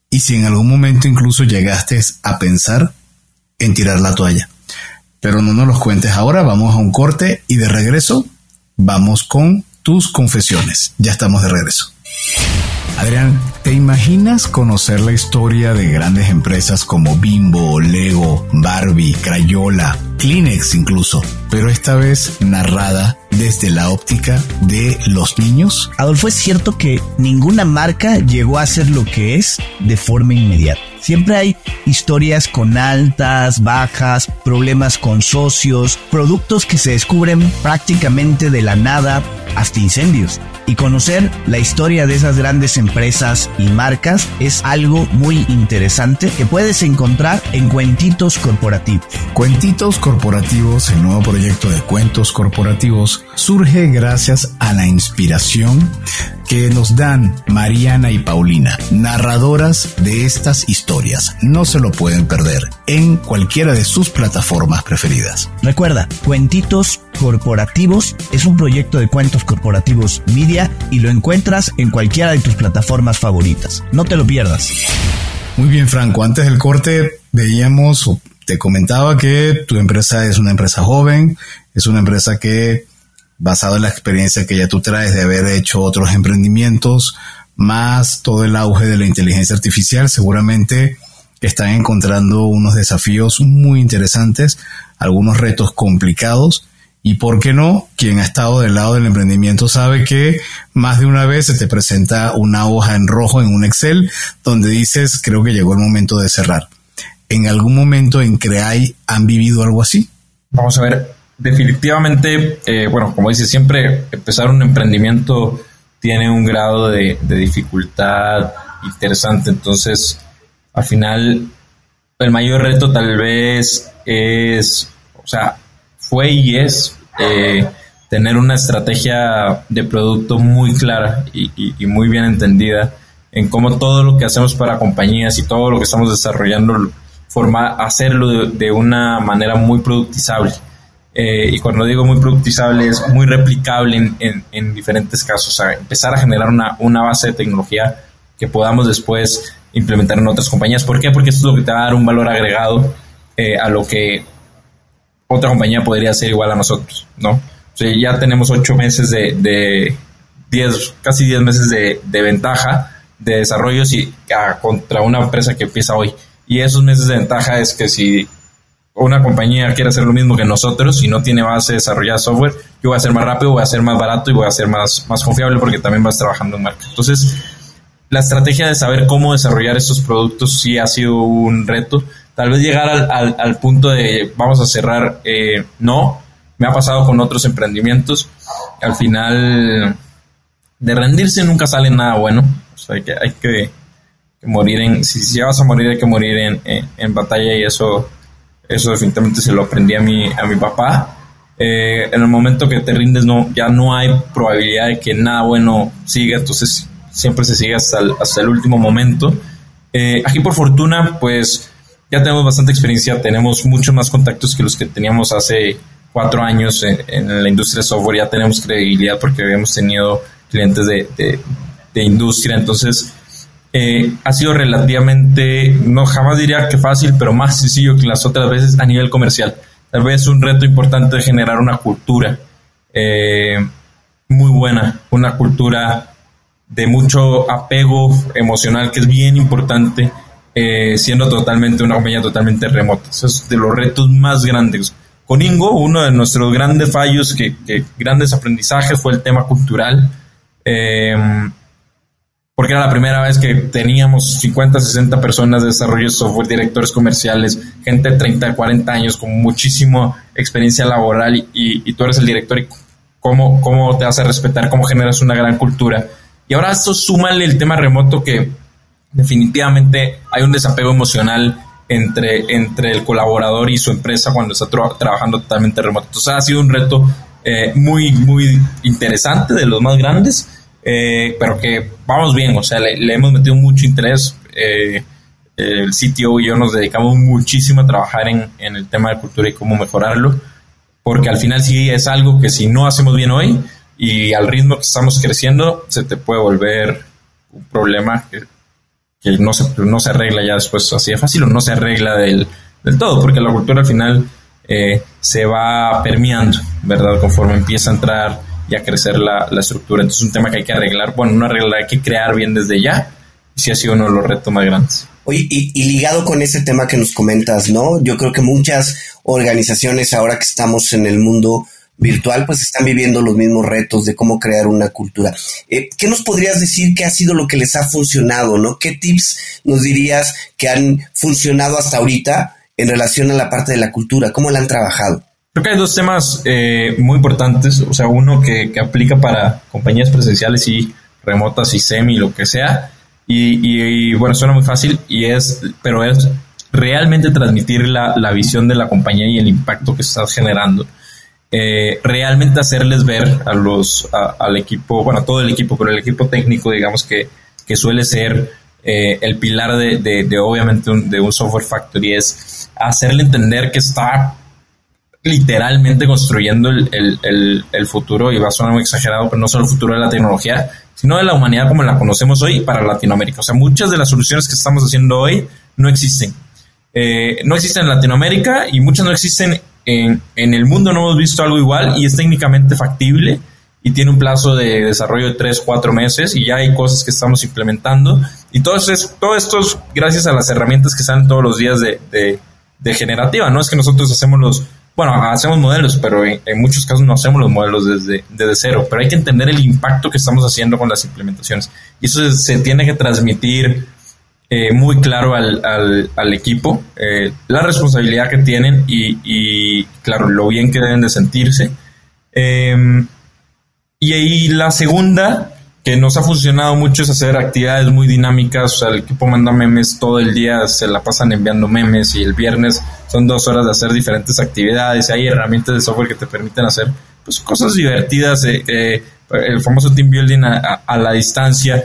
Speaker 2: y si en algún momento incluso llegaste a pensar en tirar la toalla. Pero no nos los cuentes ahora, vamos a un corte y de regreso vamos con tus confesiones. Ya estamos de regreso. Adrián, ¿te imaginas conocer la historia de grandes empresas como Bimbo, Lego, Barbie, Crayola, Kleenex incluso, pero esta vez narrada desde la óptica de los niños?
Speaker 5: Adolfo, es cierto que ninguna marca llegó a ser lo que es de forma inmediata. Siempre hay historias con altas, bajas, problemas con socios, productos que se descubren prácticamente de la nada, hasta incendios y conocer la historia de esas grandes empresas y marcas es algo muy interesante que puedes encontrar en Cuentitos Corporativos.
Speaker 2: Cuentitos Corporativos, el nuevo proyecto de cuentos corporativos, surge gracias a la inspiración que nos dan Mariana y Paulina, narradoras de estas historias. No se lo pueden perder en cualquiera de sus plataformas preferidas.
Speaker 5: Recuerda, Cuentitos Corporativos es un proyecto de cuentos corporativos media y lo encuentras en cualquiera de tus plataformas favoritas. No te lo pierdas.
Speaker 2: Muy bien, Franco. Antes del corte veíamos, te comentaba que tu empresa es una empresa joven, es una empresa que basado en la experiencia que ya tú traes de haber hecho otros emprendimientos, más todo el auge de la inteligencia artificial, seguramente están encontrando unos desafíos muy interesantes, algunos retos complicados. Y por qué no, quien ha estado del lado del emprendimiento sabe que más de una vez se te presenta una hoja en rojo en un Excel donde dices, creo que llegó el momento de cerrar. ¿En algún momento en Creai han vivido algo así?
Speaker 4: Vamos a ver, definitivamente, eh, bueno, como dice siempre, empezar un emprendimiento tiene un grado de, dificultad interesante. Entonces, al final, el mayor reto tal vez es, o sea, fue y es eh, tener una estrategia de producto muy clara y, muy bien entendida en cómo todo lo que hacemos para compañías y todo lo que estamos desarrollando, forma, hacerlo de una manera muy productizable. Eh, y cuando digo muy productizable es muy replicable en, diferentes casos, o sea, empezar a generar una, una, base de tecnología que podamos después implementar en otras compañías. ¿Por qué? Porque esto es lo que te va a dar un valor agregado eh, a lo que otra compañía podría hacer igual a nosotros, ¿no? O sea, ya tenemos ocho meses de, de diez, casi diez meses de, de ventaja de desarrollos y ah, contra una empresa que empieza hoy. Y esos meses de ventaja es que si una compañía quiere hacer lo mismo que nosotros y no tiene base de desarrollar software, yo voy a ser más rápido, voy a ser más barato y voy a ser más, confiable porque también vas trabajando en marca. Entonces, la estrategia de saber cómo desarrollar estos productos sí ha sido un reto. Tal vez llegar al, punto de vamos a cerrar, eh, no. Me ha pasado con otros emprendimientos. Al final, de rendirse nunca sale nada bueno. O sea, hay que, hay que, morir en. Si, si, vas a morir, hay que morir en batalla y eso eso definitivamente se lo aprendí a mi, a mi papá. Eh, en el momento que te rindes no, ya no hay probabilidad de que nada bueno siga, entonces siempre se sigue hasta el, hasta el último momento. Eh, aquí por fortuna, pues ya tenemos bastante experiencia, tenemos muchos más contactos que los que teníamos hace cuatro años en, la industria de software, ya tenemos credibilidad porque habíamos tenido clientes de, de, de industria, entonces eh, ha sido relativamente, no jamás diría que fácil, pero más sencillo que las otras veces a nivel comercial. Tal vez un reto importante de generar una cultura eh, muy buena, una cultura de mucho apego emocional que es bien importante, eh, siendo totalmente una compañía totalmente remota. Eso es de los retos más grandes. Con Ingo, uno de nuestros grandes fallos, que, que grandes aprendizajes fue el tema cultural. Eh, porque era la primera vez que teníamos 50, 60 personas de desarrollo de software, directores comerciales, gente de 30, 40 años con muchísima experiencia laboral y, y, tú eres el director y cómo, cómo te hace respetar, cómo generas una gran cultura. Y ahora esto súmale el tema remoto que definitivamente hay un desapego emocional entre, entre el colaborador y su empresa cuando está trabajando totalmente remoto. Entonces ha sido un reto eh, muy, muy interesante, de los más grandes eh, pero que vamos bien, o sea, le, hemos metido mucho interés. Eh, el sitio y yo nos dedicamos muchísimo a trabajar en, en, el tema de cultura y cómo mejorarlo, porque al final sí es algo que si no hacemos bien hoy y al ritmo que estamos creciendo, se te puede volver un problema que, no, se, no se arregla ya después así de fácil o no se arregla del, del todo, porque la cultura al final eh, se va permeando, ¿verdad? Conforme empieza a entrar y a crecer la, la estructura. Entonces es un tema que hay que arreglar, bueno, no arreglar, hay que crear bien desde ya. Y sí ha sido uno de los retos más grandes.
Speaker 1: Oye, y, ligado con ese tema que nos comentas, ¿no? Yo creo que muchas organizaciones ahora que estamos en el mundo virtual, pues están viviendo los mismos retos de cómo crear una cultura. Eh, ¿Qué nos podrías decir que ha sido lo que les ha funcionado, ¿no? ¿Qué tips nos dirías que han funcionado hasta ahorita en relación a la parte de la cultura? ¿Cómo la han trabajado?
Speaker 4: Creo que hay dos temas eh, muy importantes, o sea, uno que, aplica para compañías presenciales y remotas y semi, lo que sea, y, bueno, suena muy fácil, y es, pero es realmente transmitir la, la visión de la compañía y el impacto que estás generando. Eh, realmente hacerles ver a los, a, al equipo, bueno, a todo el equipo, pero el equipo técnico, digamos que, que suele ser eh, el pilar de, de, de obviamente un, de un software factory, es hacerle entender que está literalmente construyendo el, el, futuro, y va a sonar muy exagerado, pero no solo el futuro de la tecnología, sino de la humanidad como la conocemos hoy para Latinoamérica. O sea, muchas de las soluciones que estamos haciendo hoy no existen. Eh, no existen en Latinoamérica y muchas no existen en, en, el mundo no hemos visto algo igual y es técnicamente factible y tiene un plazo de desarrollo de 3, 4 meses y ya hay cosas que estamos implementando y todo, es, todo esto es gracias a las herramientas que salen todos los días de, de, de generativa, no es que nosotros hacemos los, bueno, hacemos modelos, pero en, muchos casos no hacemos los modelos desde, desde cero, pero hay que entender el impacto que estamos haciendo con las implementaciones y eso se, tiene que transmitir eh, muy claro al, al, equipo eh, la responsabilidad que tienen y, y, claro, lo bien que deben de sentirse. Eh, y ahí la segunda, que nos ha funcionado mucho, es hacer actividades muy dinámicas. O sea, el equipo manda memes todo el día, se la pasan enviando memes y el viernes son dos horas de hacer diferentes actividades. Hay herramientas de software que te permiten hacer pues, cosas divertidas, eh, el famoso team building a, a, la distancia,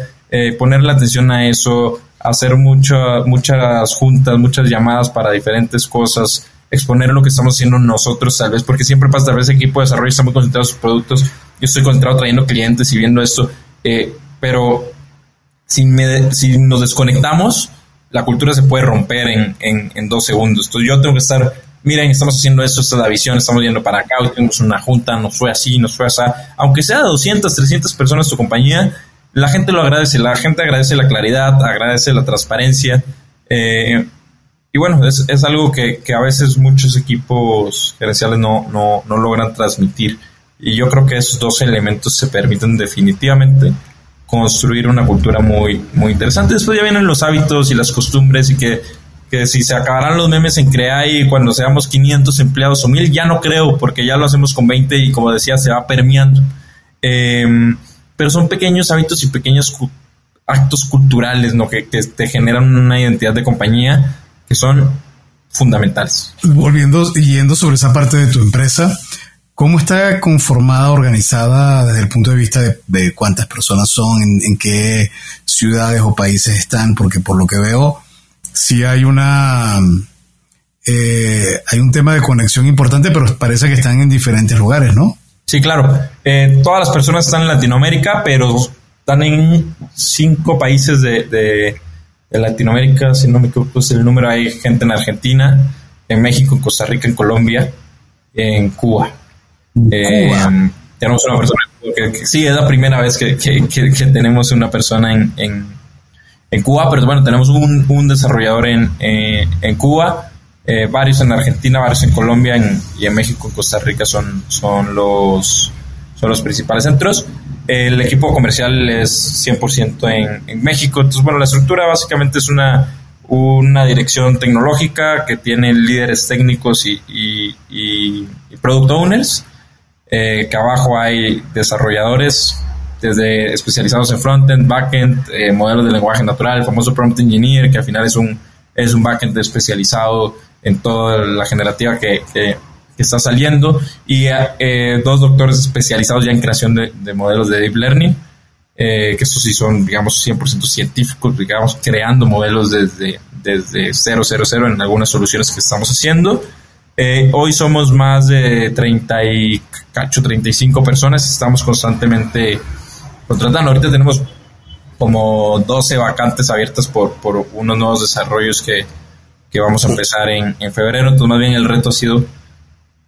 Speaker 4: poner la atención a eso, hacer mucho, muchas juntas, muchas llamadas para diferentes cosas, exponer lo que estamos haciendo nosotros tal vez, porque siempre pasa, tal vez el equipo de desarrollo está muy concentrado en sus productos, yo estoy concentrado trayendo clientes y viendo esto, eh, pero si, me, si nos desconectamos, la cultura se puede romper en, en, dos segundos. Entonces yo tengo que estar, miren, estamos haciendo esto, esta es la visión, estamos yendo para acá, tenemos una junta, nos fue así, nos fue así. Aunque sea 200, 300 personas tu compañía, la gente lo agradece, la gente agradece la claridad, agradece la transparencia. Eh, y bueno, es, es algo que, que, a veces muchos equipos gerenciales no, no, no, logran transmitir. Y yo creo que esos dos elementos se permiten definitivamente construir una cultura muy, muy interesante. Después ya vienen los hábitos y las costumbres y que, que si se acabarán los memes en y cuando seamos 500 empleados o 1000, ya no creo, porque ya lo hacemos con 20 y como decía, se va permeando. Eh, pero son pequeños hábitos y pequeños actos culturales ¿no? que, que, te generan una identidad de compañía que son fundamentales.
Speaker 2: Volviendo yendo sobre esa parte de tu empresa, ¿cómo está conformada, organizada desde el punto de vista de, cuántas personas son, en, en, qué ciudades o países están? Porque por lo que veo, sí hay una... Eh, hay un tema de conexión importante, pero parece que están en diferentes lugares, ¿no?
Speaker 4: Sí, claro. Eh, todas las personas están en Latinoamérica, pero están en cinco países de, de, de Latinoamérica. Si no me equivoco, es el número. Hay gente en Argentina, en México, en Costa Rica, en Colombia, en Cuba. Eh, tenemos una persona que, que, sí, es la primera vez que, que, que tenemos una persona en, en, en, Cuba, pero bueno, tenemos un, un desarrollador en, eh, en Cuba eh, varios en Argentina, varios en Colombia en, y en México, en Costa Rica son, son, los, son los principales centros. El equipo comercial es 100% en, en México. Entonces, bueno, la estructura básicamente es una, una dirección tecnológica que tiene líderes técnicos y, y, y, y product owners, eh, que abajo hay desarrolladores desde especializados en frontend, backend, eh, modelos de lenguaje natural, el famoso prompt engineer, que al final es un, es un backend especializado en toda la generativa que, que, que está saliendo y eh, dos doctores especializados ya en creación de, de modelos de deep learning, eh, que estos sí son, digamos, 100% científicos, digamos, creando modelos desde, desde 000 en algunas soluciones que estamos haciendo. Eh, hoy somos más de 30 y cacho, 35 personas, estamos constantemente contratando. Ahorita tenemos como 12 vacantes abiertas por, por unos nuevos desarrollos que, que vamos a empezar en, en febrero. Entonces, más bien el reto ha sido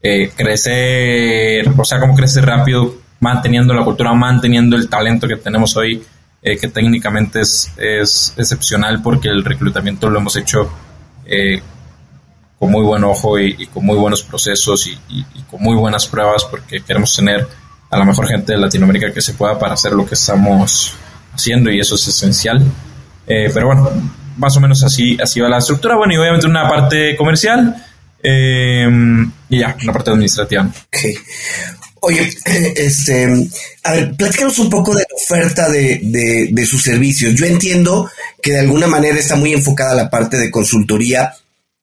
Speaker 4: eh, crecer, o sea, cómo crecer rápido manteniendo la cultura, manteniendo el talento que tenemos hoy, eh, que técnicamente es, es, excepcional porque el reclutamiento lo hemos hecho eh, con muy buen ojo y, con muy buenos procesos y, con muy buenas pruebas porque queremos tener a la mejor gente de Latinoamérica que se pueda para hacer lo que estamos haciendo y eso es esencial. Eh, pero bueno, más o menos así, así va la estructura. Bueno, y obviamente una parte comercial y ya, una parte administrativa.
Speaker 1: Oye, este, a ver, platícanos un poco de la oferta de, de, sus servicios. Yo entiendo que de alguna manera está muy enfocada la parte de consultoría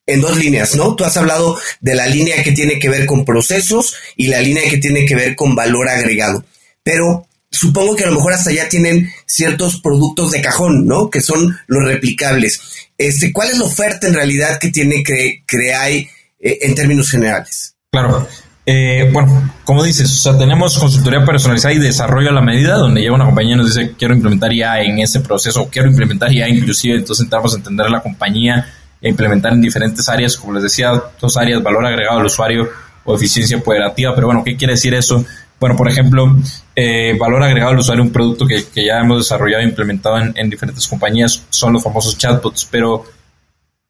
Speaker 1: en dos líneas, ¿no? Tú has hablado de la línea que tiene que ver con procesos y la línea que tiene que ver con valor agregado. Pero supongo que a lo mejor hasta allá tienen ciertos productos de cajón, ¿no? Que son los replicables. Este, ¿cuál es la oferta en realidad que tiene que crear eh, en términos generales?
Speaker 4: Claro. Eh, bueno, como dices, o sea, tenemos consultoría personalizada y desarrollo a la medida, donde llega una compañía y nos dice, quiero implementar ya en ese proceso, quiero implementar ya inclusive, entonces entramos a entender la compañía e implementar en diferentes áreas, como les decía, dos áreas, valor agregado al usuario o eficiencia operativa, pero bueno, ¿qué quiere decir eso? Bueno, por ejemplo, eh, valor agregado al usuario, un producto que, ya hemos desarrollado e implementado en, en diferentes compañías, son los famosos chatbots, pero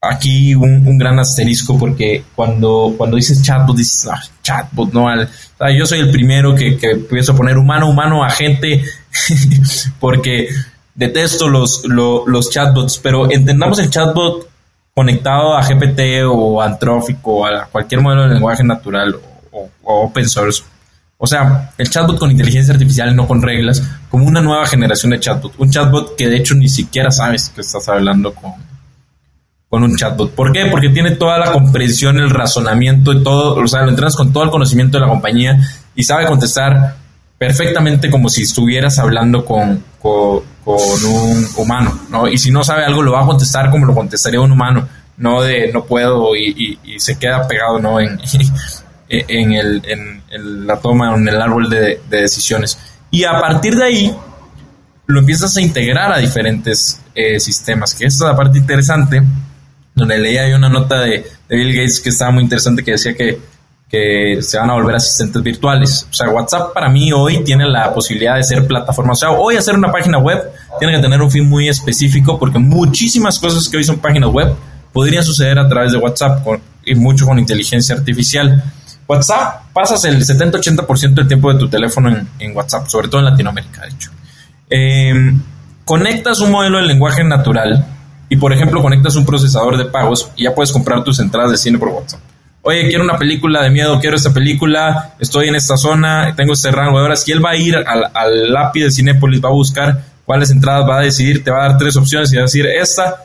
Speaker 4: aquí un, gran asterisco porque cuando, cuando dices chatbot, dices ah, chatbot, no al. yo soy el primero que, que a poner humano, humano, agente, [laughs] porque detesto los, los, chatbots, pero entendamos el chatbot conectado a GPT o Antrófico, a cualquier modelo de lenguaje natural o, o open source. O sea, el chatbot con inteligencia artificial, no con reglas, como una nueva generación de chatbot. Un chatbot que de hecho ni siquiera sabes que estás hablando con, con un chatbot. ¿Por qué? Porque tiene toda la comprensión, el razonamiento y todo, o sea, lo entrenas con todo el conocimiento de la compañía y sabe contestar perfectamente como si estuvieras hablando con, un humano, ¿no? Y si no sabe algo, lo va a contestar como lo contestaría un humano, no de no puedo y, se queda pegado, ¿no? En, [laughs] en, el, en, la toma, en el árbol de, de decisiones. Y a partir de ahí, lo empiezas a integrar a diferentes eh, sistemas, que es la parte interesante, donde leía ahí una nota de, Bill Gates que estaba muy interesante que decía que, que se van a volver asistentes virtuales. O sea, WhatsApp para mí hoy tiene la posibilidad de ser plataforma. O sea, hoy hacer una página web tiene que tener un fin muy específico porque muchísimas cosas que hoy son páginas web podrían suceder a través de WhatsApp y mucho con inteligencia artificial. WhatsApp, pasas el 70-80% del tiempo de tu teléfono en, WhatsApp, sobre todo en Latinoamérica, de hecho. Eh, conectas un modelo de lenguaje natural y por ejemplo conectas un procesador de pagos y ya puedes comprar tus entradas de cine por WhatsApp. Oye, quiero una película de miedo, quiero esta película, estoy en esta zona, tengo este rango de horas. Y él va a ir al, lápiz de Cinépolis, va a buscar cuáles entradas va a decidir, te va a dar tres opciones y va a decir, esta,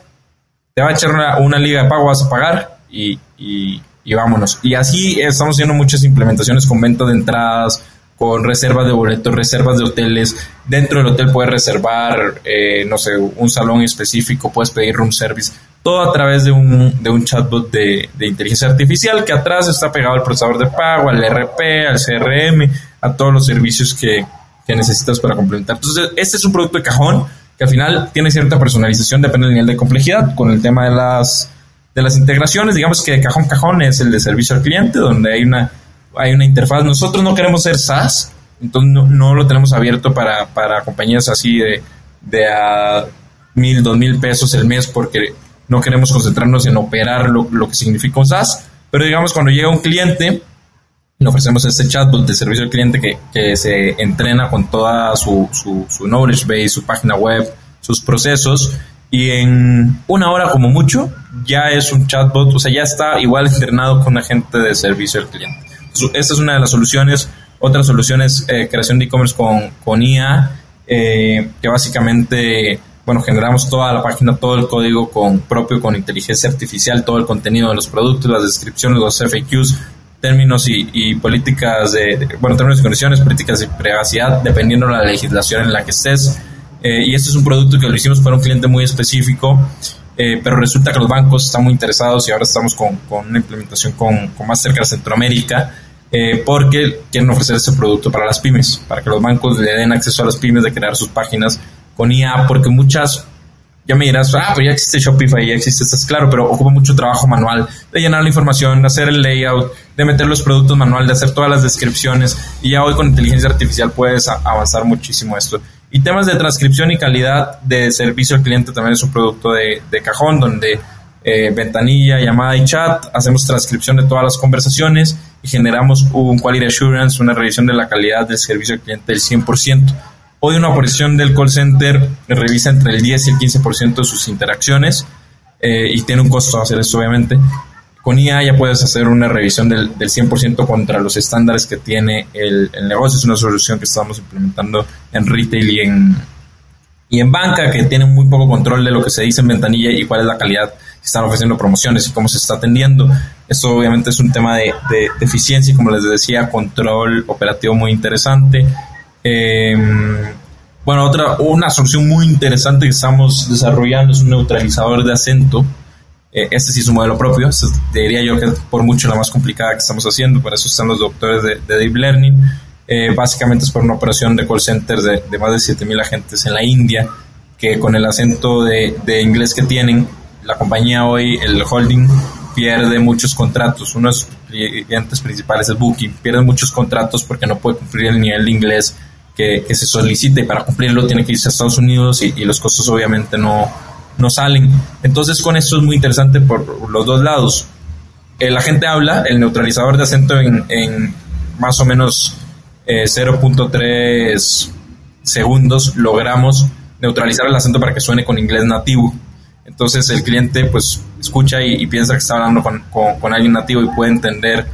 Speaker 4: te va a echar una, liga de pago, vas a pagar y, y, y vámonos. Y así estamos haciendo muchas implementaciones con venta de entradas, con reservas de boletos, reservas de hoteles. Dentro del hotel puedes reservar, eh, no sé, un salón específico, puedes pedir room service, todo a través de un, de un chatbot de, inteligencia artificial que atrás está pegado al procesador de pago, al RP, al CRM, a todos los servicios que, que necesitas para complementar. Entonces, este es un producto de cajón que al final tiene cierta personalización, depende del nivel de complejidad, con el tema de las, de las integraciones, digamos que de cajón cajón es el de servicio al cliente, donde hay una hay una interfaz. Nosotros no queremos ser SaaS, entonces no, lo tenemos abierto para, para compañías así de, de a mil, dos mil pesos el mes porque no queremos concentrarnos en operar lo, que significa un SaaS. Pero digamos, cuando llega un cliente, le ofrecemos este chatbot de servicio al cliente que, que se entrena con toda su, su, su knowledge base, su página web, sus procesos. Y en una hora como mucho, ya es un chatbot, o sea, ya está igual entrenado con un agente de servicio al cliente. Esta es una de las soluciones. Otra solución es eh, creación de e-commerce con, con IA, eh, que básicamente, bueno, generamos toda la página, todo el código con propio con inteligencia artificial, todo el contenido de los productos, las descripciones, los FAQs, términos y, políticas de, bueno, términos y condiciones, políticas de privacidad, dependiendo de la legislación en la que estés. Eh, y este es un producto que lo hicimos para un cliente muy específico eh, pero resulta que los bancos están muy interesados y ahora estamos con, con una implementación con, con Mastercard Centroamérica eh, porque quieren ofrecer ese producto para las pymes, para que los bancos le den acceso a las pymes de crear sus páginas con IA, porque muchas ya me dirás, ah, pero ya existe Shopify, ya existe, estás claro, pero ocupa mucho trabajo manual de llenar la información, de hacer el layout, de meter los productos manual, de hacer todas las descripciones. Y ya hoy con inteligencia artificial puedes avanzar muchísimo esto. Y temas de transcripción y calidad de servicio al cliente también es un producto de, cajón, donde eh, ventanilla, llamada y chat, hacemos transcripción de todas las conversaciones y generamos un quality assurance, una revisión de la calidad del servicio al cliente del 100%. Hoy una operación del call center revisa entre el 10 y el 15% de sus interacciones eh, y tiene un costo hacer eso, obviamente. Con IA ya puedes hacer una revisión del, del 100% contra los estándares que tiene el, negocio. Es una solución que estamos implementando en retail y en, y en banca, que tiene muy poco control de lo que se dice en ventanilla y cuál es la calidad que están ofreciendo promociones y cómo se está atendiendo. Eso obviamente es un tema de, de, de eficiencia y como les decía, control operativo muy interesante. Eh, bueno, otra, una solución muy interesante que estamos desarrollando es un neutralizador de acento. Eh, este sí es un modelo propio, este diría yo que es por mucho la más complicada que estamos haciendo, para eso están los doctores de, de Deep Learning. Eh, básicamente es por una operación de call centers de, de más de 7.000 agentes en la India, que con el acento de, de inglés que tienen, la compañía hoy, el holding, pierde muchos contratos. Uno de sus clientes principales es Booking, pierde muchos contratos porque no puede cumplir el nivel de inglés que, se solicite y para cumplirlo tiene que irse a Estados Unidos y, los costos obviamente no, no salen. Entonces con esto es muy interesante por los dos lados. El agente habla, el neutralizador de acento en, en más o menos eh, 0.3 segundos logramos neutralizar el acento para que suene con inglés nativo. Entonces el cliente pues escucha y, piensa que está hablando con, con, alguien nativo y puede entender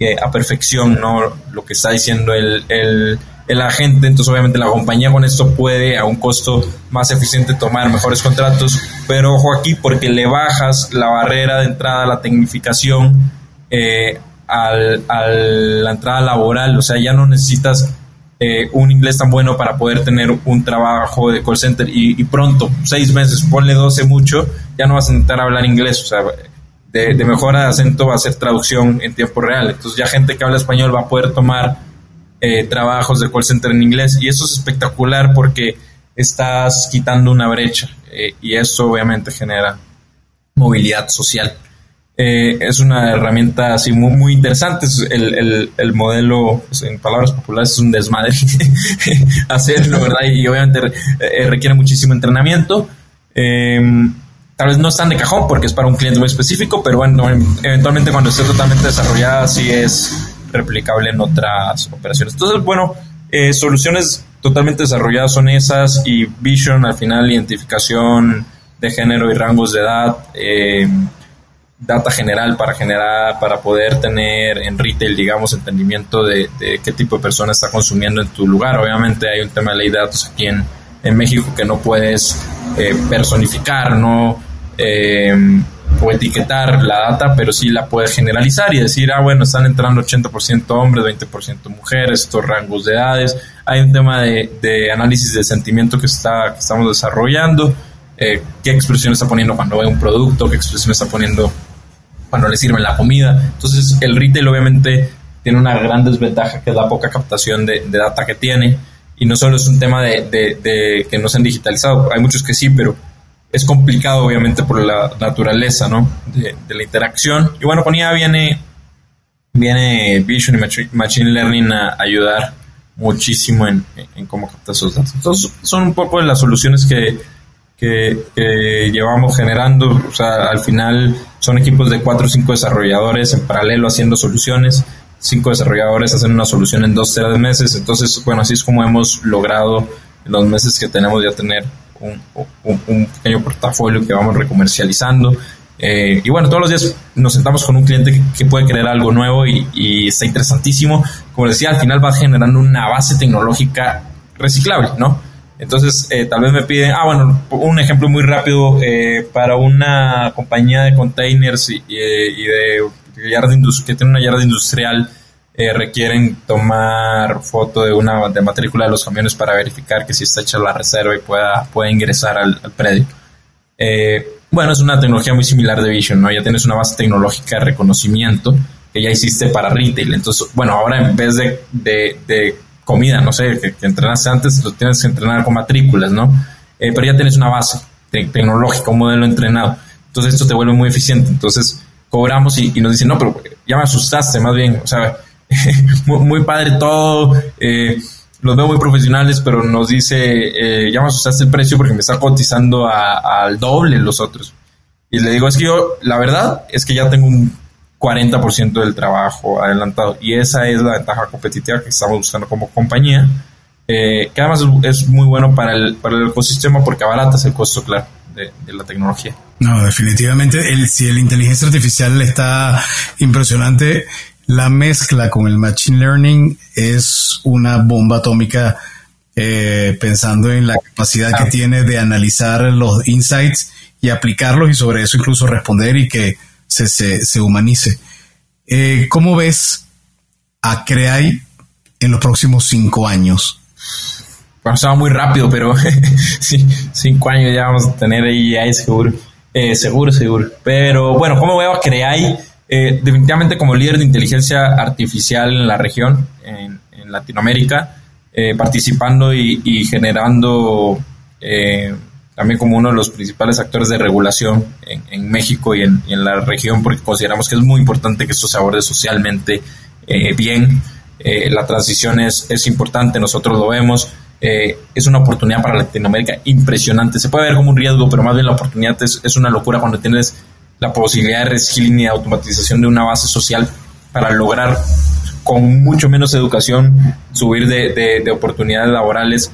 Speaker 4: eh, a perfección ¿no? lo que está diciendo el el agente, entonces obviamente la compañía con esto puede a un costo más eficiente tomar mejores contratos, pero ojo aquí porque le bajas la barrera de entrada, la tecnificación eh, al, a la entrada laboral, o sea, ya no necesitas eh, un inglés tan bueno para poder tener un trabajo de call center. Y, y, pronto, seis meses, ponle 12 mucho, ya no vas a intentar hablar inglés, o sea, de, de mejora de acento va a ser traducción en tiempo real, entonces ya gente que habla español va a poder tomar eh, trabajos de call center en inglés y eso es espectacular porque estás quitando una brecha eh, y eso obviamente genera movilidad social. Eh, es una herramienta así muy, muy interesante. El, el, el, modelo, pues, en palabras populares, es un desmadre [laughs] hacerlo, ¿verdad? Y obviamente requiere muchísimo entrenamiento. tal vez no es tan de cajón porque es para un cliente muy específico, pero bueno, eventualmente cuando esté totalmente desarrollada, sí es replicable en otras operaciones. Entonces, bueno, eh, soluciones totalmente desarrolladas son esas y Vision al final, identificación de género y rangos de edad, eh, data general para generar, para poder tener en retail, digamos, entendimiento de, qué tipo de persona está consumiendo en tu lugar. Obviamente hay un tema de ley de datos aquí en, en México que no puedes eh, personificar, no eh, o etiquetar la data, pero sí la puedes generalizar y decir, ah, bueno, están entrando 80% hombres, 20% mujeres, estos rangos de edades. Hay un tema de, de análisis de sentimiento que, está, que estamos desarrollando, eh, qué expresión está poniendo cuando ve un producto, qué expresión está poniendo cuando le sirven la comida. Entonces, el retail obviamente tiene una gran desventaja que es la poca captación de, de data que tiene. Y no solo es un tema de, de, que no se han digitalizado, hay muchos que sí, pero es complicado obviamente por la naturaleza ¿no? de, la interacción. Y bueno, con IA viene, viene Vision y Machine Learning a ayudar muchísimo en, en cómo captar esos datos. Entonces son un poco de las soluciones que, que, llevamos generando. O sea, al final son equipos de cuatro o cinco desarrolladores en paralelo haciendo soluciones. Cinco desarrolladores hacen una solución en dos, tres meses. Entonces, bueno, así es como hemos logrado en los meses que tenemos ya tener un, pequeño portafolio que vamos recomercializando. Eh, y bueno, todos los días nos sentamos con un cliente que, puede crear algo nuevo y, y, está interesantísimo. Como decía, al final va generando una base tecnológica reciclable, ¿no? Entonces, eh, tal vez me piden, ah, bueno, un ejemplo muy rápido eh, para una compañía de containers y, y de, de que tiene una yarda industrial eh, requieren tomar foto de una de matrícula de los camiones para verificar que si está hecha la reserva y pueda, pueda ingresar al, al predio. Eh, bueno, es una tecnología muy similar de Vision, ¿no? Ya tienes una base tecnológica de reconocimiento que ya hiciste para retail. Entonces, bueno, ahora en vez de, de, de comida, no sé, que, entrenaste antes, lo tienes que entrenar con matrículas, ¿no? Eh, pero ya tienes una base. tecnológica, un modelo entrenado. Entonces esto te vuelve muy eficiente. Entonces cobramos y, nos dicen, no, pero ya me asustaste más bien. O sea, [laughs] muy, padre todo. Eh, los veo muy profesionales, pero nos dice, eh, ya me asustaste el precio porque me está cotizando al doble los otros. Y le digo, es que yo, la verdad es que ya tengo un 40% del trabajo adelantado. Y esa es la ventaja competitiva que estamos buscando como compañía. Eh, que además es muy bueno para el, para el ecosistema porque abaratas el costo, claro, de, la tecnología.
Speaker 2: No, definitivamente, el, si la inteligencia artificial está impresionante, la mezcla con el machine learning es una bomba atómica eh, pensando en la capacidad que tiene de analizar los insights y aplicarlos y sobre eso incluso responder y que se, se, humanice. Eh, ¿Cómo ves a Creai en los próximos cinco años?
Speaker 4: Bueno, muy rápido, pero [laughs] sí, cinco años ya vamos a tener ahí, ahí seguro. Eh, seguro, seguro. Pero bueno, ¿cómo veo a Creai? Eh, definitivamente como líder de inteligencia artificial en la región, en, Latinoamérica, eh, participando y, generando también como uno de los principales actores de regulación en, México y en, la región, porque consideramos que es muy importante que esto se aborde socialmente eh, bien. Eh, la transición es, importante, nosotros lo vemos. Eh, es una oportunidad para Latinoamérica impresionante. Se puede ver como un riesgo, pero más bien la oportunidad es, es una locura cuando tienes la posibilidad de reskilling y automatización de una base social para lograr con mucho menos educación subir de, de, de oportunidades laborales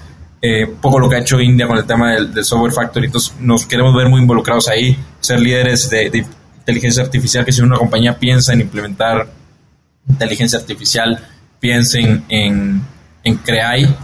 Speaker 4: eh, poco lo que ha hecho India con el tema del, software factory. Entonces nos queremos ver muy involucrados ahí, ser líderes de, inteligencia artificial, que si una compañía piensa en implementar inteligencia artificial, piensen en, en CREAI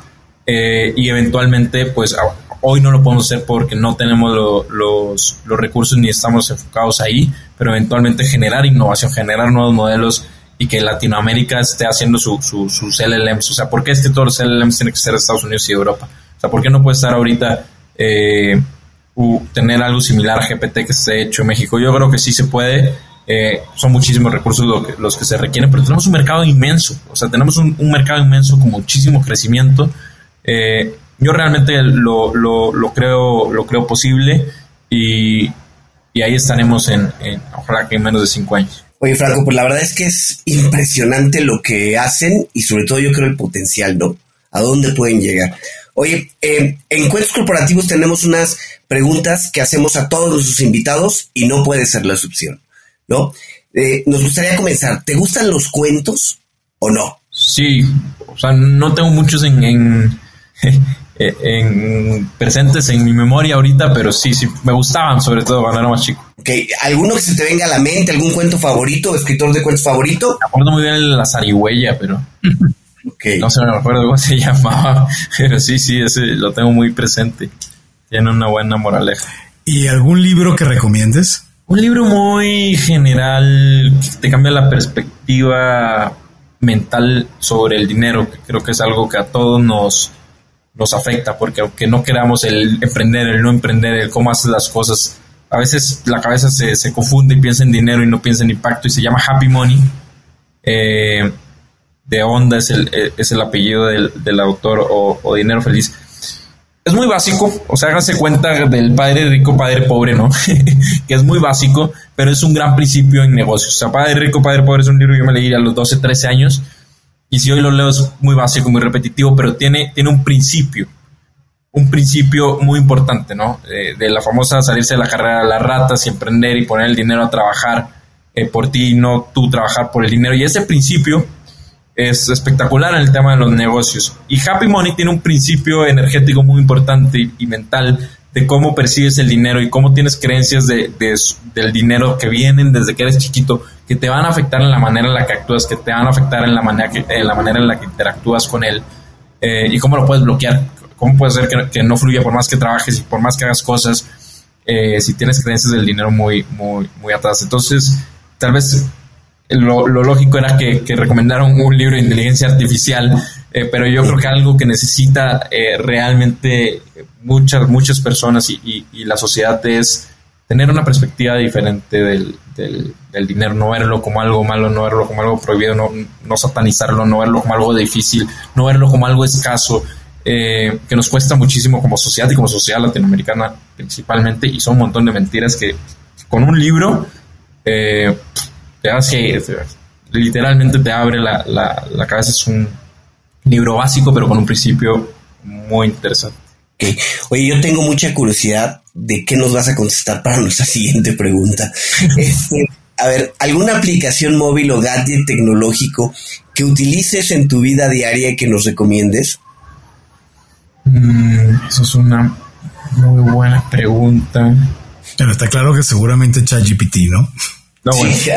Speaker 4: eh, y eventualmente, pues hoy no lo podemos hacer porque no tenemos los, los recursos ni estamos enfocados ahí, pero eventualmente generar innovación, generar nuevos modelos y que Latinoamérica esté haciendo su, sus LLMs. O sea, ¿por qué es que todos los LLMs tienen que ser Estados Unidos y Europa? O sea, ¿por qué no puede estar ahorita eh, tener algo similar a GPT que ha hecho en México? Yo creo que sí se puede. Eh, son muchísimos recursos los que se requieren, pero tenemos un mercado inmenso. O sea, tenemos un, mercado inmenso con muchísimo crecimiento. Eh, yo realmente lo, creo, lo creo posible y, ahí estaremos en, en, ojalá que en menos de cinco años.
Speaker 1: Oye, Franco, pues la verdad es que es impresionante lo que hacen y sobre todo yo creo el potencial, ¿no? A dónde pueden llegar. Oye, eh, en Cuentos Corporativos tenemos unas preguntas que hacemos a todos nuestros invitados y no puede ser la excepción, ¿no? Eh, nos gustaría comenzar. ¿Te gustan los cuentos o no?
Speaker 4: Sí, o sea, no tengo muchos en, en, presentes en mi memoria ahorita, pero sí, sí, me gustaban, sobre todo cuando era más chico.
Speaker 1: Ok, ¿alguno que se te venga a la mente, algún cuento favorito, escritor de cuentos favorito?
Speaker 4: Me acuerdo muy bien la zarigüeya, pero... [laughs] No sé, no me acuerdo cómo se [laughs] llamaba, pero sí, sí, ese lo tengo muy presente. Tiene una buena moraleja.
Speaker 2: ¿Y algún libro que recomiendes?
Speaker 4: Un libro muy general que te cambia la perspectiva mental sobre el dinero, que creo que es algo que a todos nos, nos afecta, porque aunque no queramos el emprender, el no emprender, el cómo haces las cosas, a veces la cabeza se, se confunde y piensa en dinero y no piensa en impacto y se llama Happy Money. Eh, de Onda es el, eh, es el apellido del, autor o, Dinero Feliz. Es muy básico, o sea, háganse cuenta del padre rico, padre pobre, ¿no? [laughs] que es muy básico, pero es un gran principio en negocios. O sea, Padre rico, padre pobre es un libro que yo me leí a los 12, 13 años, y si hoy lo leo es muy básico, muy repetitivo, pero tiene, tiene un principio, un principio muy importante, ¿no? de la famosa salirse de la carrera de las ratas y emprender y poner el dinero a trabajar eh, por ti y no tú trabajar por el dinero. Y ese principio es espectacular en el tema de los negocios. Y Happy Money tiene un principio energético muy importante y, mental de cómo percibes el dinero y cómo tienes creencias de, del dinero que vienen desde que eres chiquito, que te van a afectar en la manera en la que actúas, que te van a afectar en la manera, que, en la manera en la que interactúas con él eh, y cómo lo puedes bloquear, cómo puede ser que, no fluya por más que trabajes y por más que hagas cosas, eh, si tienes creencias del dinero muy, muy, muy atrás. Entonces, tal vez lo, lógico era que, recomendaron un libro de inteligencia artificial, eh, pero yo creo que algo que necesita eh, realmente muchas, muchas personas y, la sociedad es tener una perspectiva diferente del, dinero, no verlo como algo malo, no verlo como algo prohibido, no, no satanizarlo, no verlo como algo difícil, no verlo como algo escaso, eh, que nos cuesta muchísimo como sociedad y como sociedad latinoamericana principalmente, y son un montón de mentiras que con un libro eh, te hace, literalmente te abre la, la, cabeza. Es un libro básico, pero con un principio muy interesante.
Speaker 1: Oye, yo tengo mucha curiosidad de qué nos vas a contestar para nuestra [laughs] siguiente pregunta. [laughs] Este, a ver, ¿alguna aplicación móvil o gadget tecnológico que utilices en tu vida diaria y que nos recomiendes?
Speaker 4: Mm, eso es una muy buena pregunta.
Speaker 2: Pero está claro que seguramente ChatGPT, ¿no?
Speaker 4: No, bueno. Sí,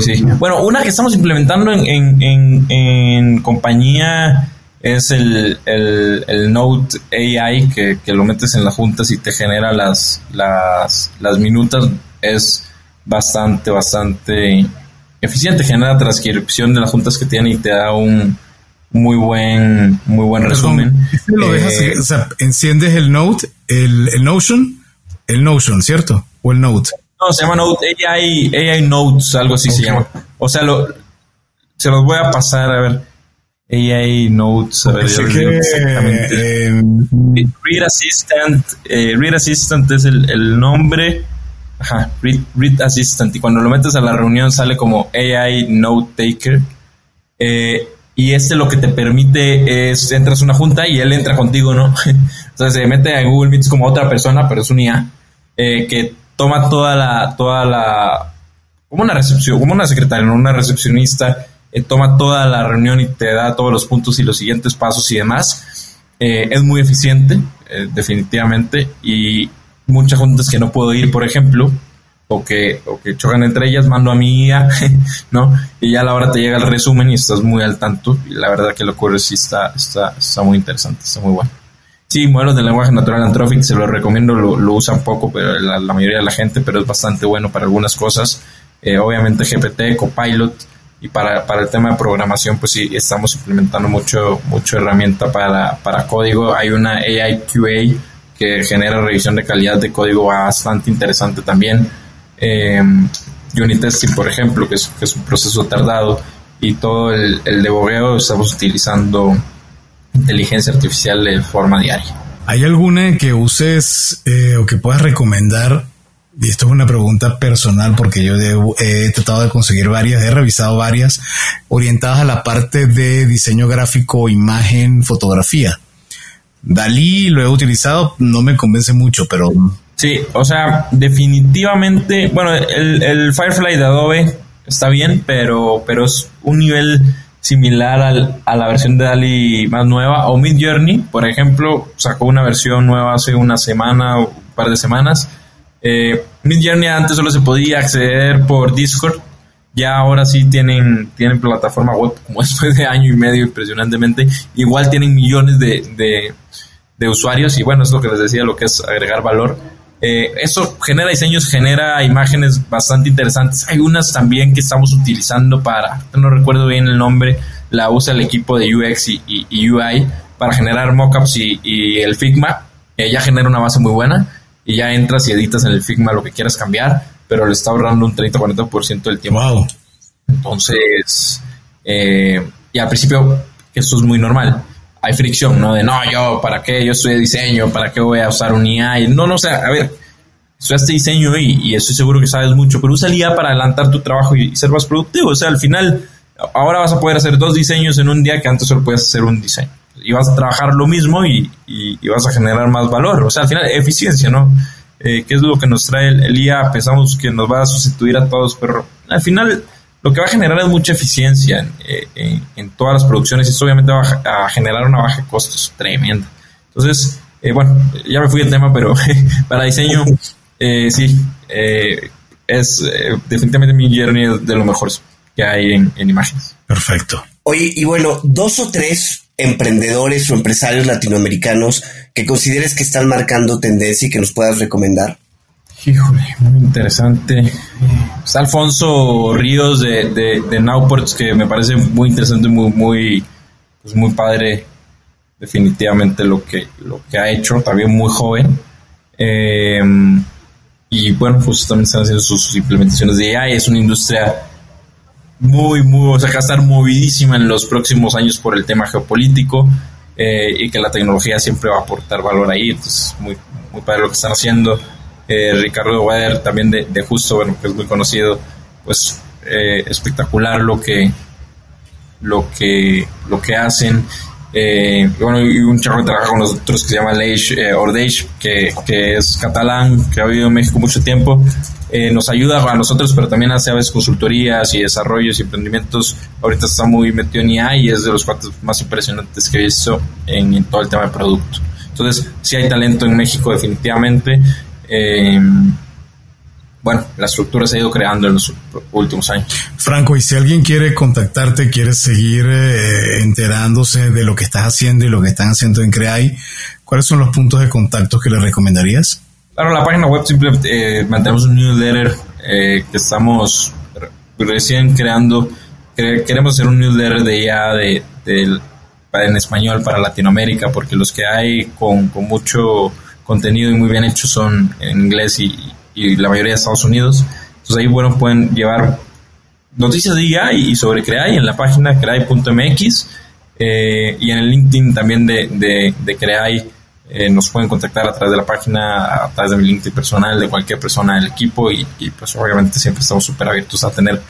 Speaker 4: sí. Bueno, una que estamos implementando en, en, en, compañía es el, el, Note AI, que, que, lo metes en las juntas y te genera las, las, las minutas. Es bastante, bastante eficiente. Genera transcripción de las juntas que tiene y te da un muy buen, muy buen resumen.
Speaker 2: Lo dejas, eh, o sea, enciendes el Note, el, el Notion el Notion, ¿cierto? O el Note.
Speaker 4: No, se llama Note, AI, AI Notes, algo así se llama. O sea, lo, se los voy a pasar a ver. AI Notes, a ver, exactamente. Eh, Read Assistant, eh, Read Assistant es el, el nombre. Ajá, Read, Read, Assistant. Y cuando lo metes a la reunión sale como AI Note Taker. Eh, y este lo que te permite es, entras a una junta y él entra contigo, ¿no? [laughs] Entonces se mete a Google Meets como otra persona, pero es un IA eh, que toma toda la, toda la, como una recepción, como una secretaria, una recepcionista, eh, toma toda la reunión y te da todos los puntos y los siguientes pasos y demás. Eh, es muy eficiente, definitivamente, y muchas juntas que no puedo ir, por ejemplo, o que, o que chocan entre ellas, mando a mi IA, [laughs] ¿no? Y ya a la hora te llega el resumen y estás muy al tanto, y la verdad que lo ocurre sí está, está, está muy interesante, está muy bueno. Sí, modelos de lenguaje natural Anthropic, se lo recomiendo, lo, lo usan poco pero la, mayoría de la gente, pero es bastante bueno para algunas cosas. Eh, obviamente GPT, Copilot, y para, el tema de programación, pues sí, estamos implementando mucho, mucho herramienta para, para código. Hay una AI QA que genera revisión de calidad de código bastante interesante también. Eh, testing, por ejemplo, que es, que es un proceso tardado, y todo el, el debogueo estamos utilizando inteligencia artificial de forma diaria.
Speaker 2: ¿Hay alguna que uses eh, o que puedas recomendar? Y esto es una pregunta personal porque yo he tratado de conseguir varias, he revisado varias orientadas a la parte de diseño gráfico, imagen, fotografía. Dalí lo he utilizado, no me convence mucho, pero...
Speaker 4: Sí, o sea, definitivamente, bueno, el, el Firefly de Adobe está bien, pero, pero es un nivel similar al, a la versión de DALI más nueva. O Mid Journey, por ejemplo, sacó una versión nueva hace una semana o un par de semanas. Eh, Mid Journey antes solo se podía acceder por Discord. Ya ahora sí tienen, tienen plataforma web, [laughs] como después de año y medio, impresionantemente. Igual tienen millones de, de, de usuarios y bueno, es lo que les decía, lo que es agregar valor. Eh, eso genera diseños, genera imágenes bastante interesantes. Hay unas también que estamos utilizando para, no recuerdo bien el nombre, la usa el equipo de UX y, UI para generar mockups y, y el Figma. ya genera una base muy buena y ya entras y editas en el Figma lo que quieras cambiar, pero le está ahorrando un 30-40% del tiempo. Entonces, eh, y al principio, esto es muy normal hay fricción, ¿no? De no, yo, ¿para qué? Yo estudié diseño, ¿para qué voy a usar un IA? no, no, o sea, a ver, estudiaste diseño y, y estoy seguro que sabes mucho, pero usa el IA para adelantar tu trabajo y, ser más productivo. O sea, al final, ahora vas a poder hacer dos diseños en un día que antes solo puedes hacer un diseño. Y vas a trabajar lo mismo y, y vas a generar más valor. O sea, al final, eficiencia, ¿no? Eh, ¿Qué es lo que nos trae el, el IA? Pensamos que nos va a sustituir a todos, pero al final lo que va a generar es mucha eficiencia en, eh, todas las producciones y eso obviamente va a, generar una baja de costos tremenda. Entonces, eh, bueno, ya me fui del tema, pero [laughs] para diseño, eh, sí, es definitivamente mi journey de lo mejor que hay en, en imágenes.
Speaker 2: Perfecto.
Speaker 1: Oye, y bueno, dos o tres emprendedores o empresarios latinoamericanos que consideres que están marcando tendencia y que nos puedas recomendar.
Speaker 4: Híjole, muy interesante. Está Alfonso Ríos de, de, Nowports, que me parece muy interesante, muy, muy, pues muy padre, definitivamente lo que, lo que ha hecho, también muy joven. Eh, y bueno, pues también están haciendo sus, implementaciones de AI. Es una industria muy, muy, o sea, que va a estar movidísima en los próximos años por el tema geopolítico. eh, y que la tecnología siempre va a aportar valor ahí. Entonces, muy, muy padre lo que están haciendo. Eh, Ricardo Weber, también de, de, Justo, bueno, que es muy conocido, pues eh, espectacular lo que, lo que, lo que hacen. Eh, bueno, y un chavo que trabaja con nosotros que se llama Leish eh, que, que, es catalán, que ha vivido en México mucho tiempo, eh, nos ayuda a nosotros, pero también hace a consultorías y desarrollos y emprendimientos. Ahorita está muy metido en IA y es de los cuatro más impresionantes que he visto en, en todo el tema de producto. Entonces, sí hay talento en México definitivamente. Eh, bueno, la estructura se ha ido creando en los últimos años.
Speaker 2: Franco, y si alguien quiere contactarte, quiere seguir eh, enterándose de lo que estás haciendo y lo que están haciendo en CREAI, ¿cuáles son los puntos de contacto que le recomendarías?
Speaker 4: Claro, la página web simplemente eh, mantenemos un newsletter eh, que estamos recién creando. Queremos hacer un newsletter de ya de, de, en español para Latinoamérica, porque los que hay con, con mucho contenido y muy bien hecho son en inglés y, la mayoría de Estados Unidos. Entonces ahí, bueno, pueden llevar noticias de IA y sobre CREAI en la página creai.mx eh, y en el LinkedIn también de, de, de CREAI eh, nos pueden contactar a través de la página, a través de mi LinkedIn personal, de cualquier persona del equipo y, y pues obviamente siempre estamos súper abiertos a tener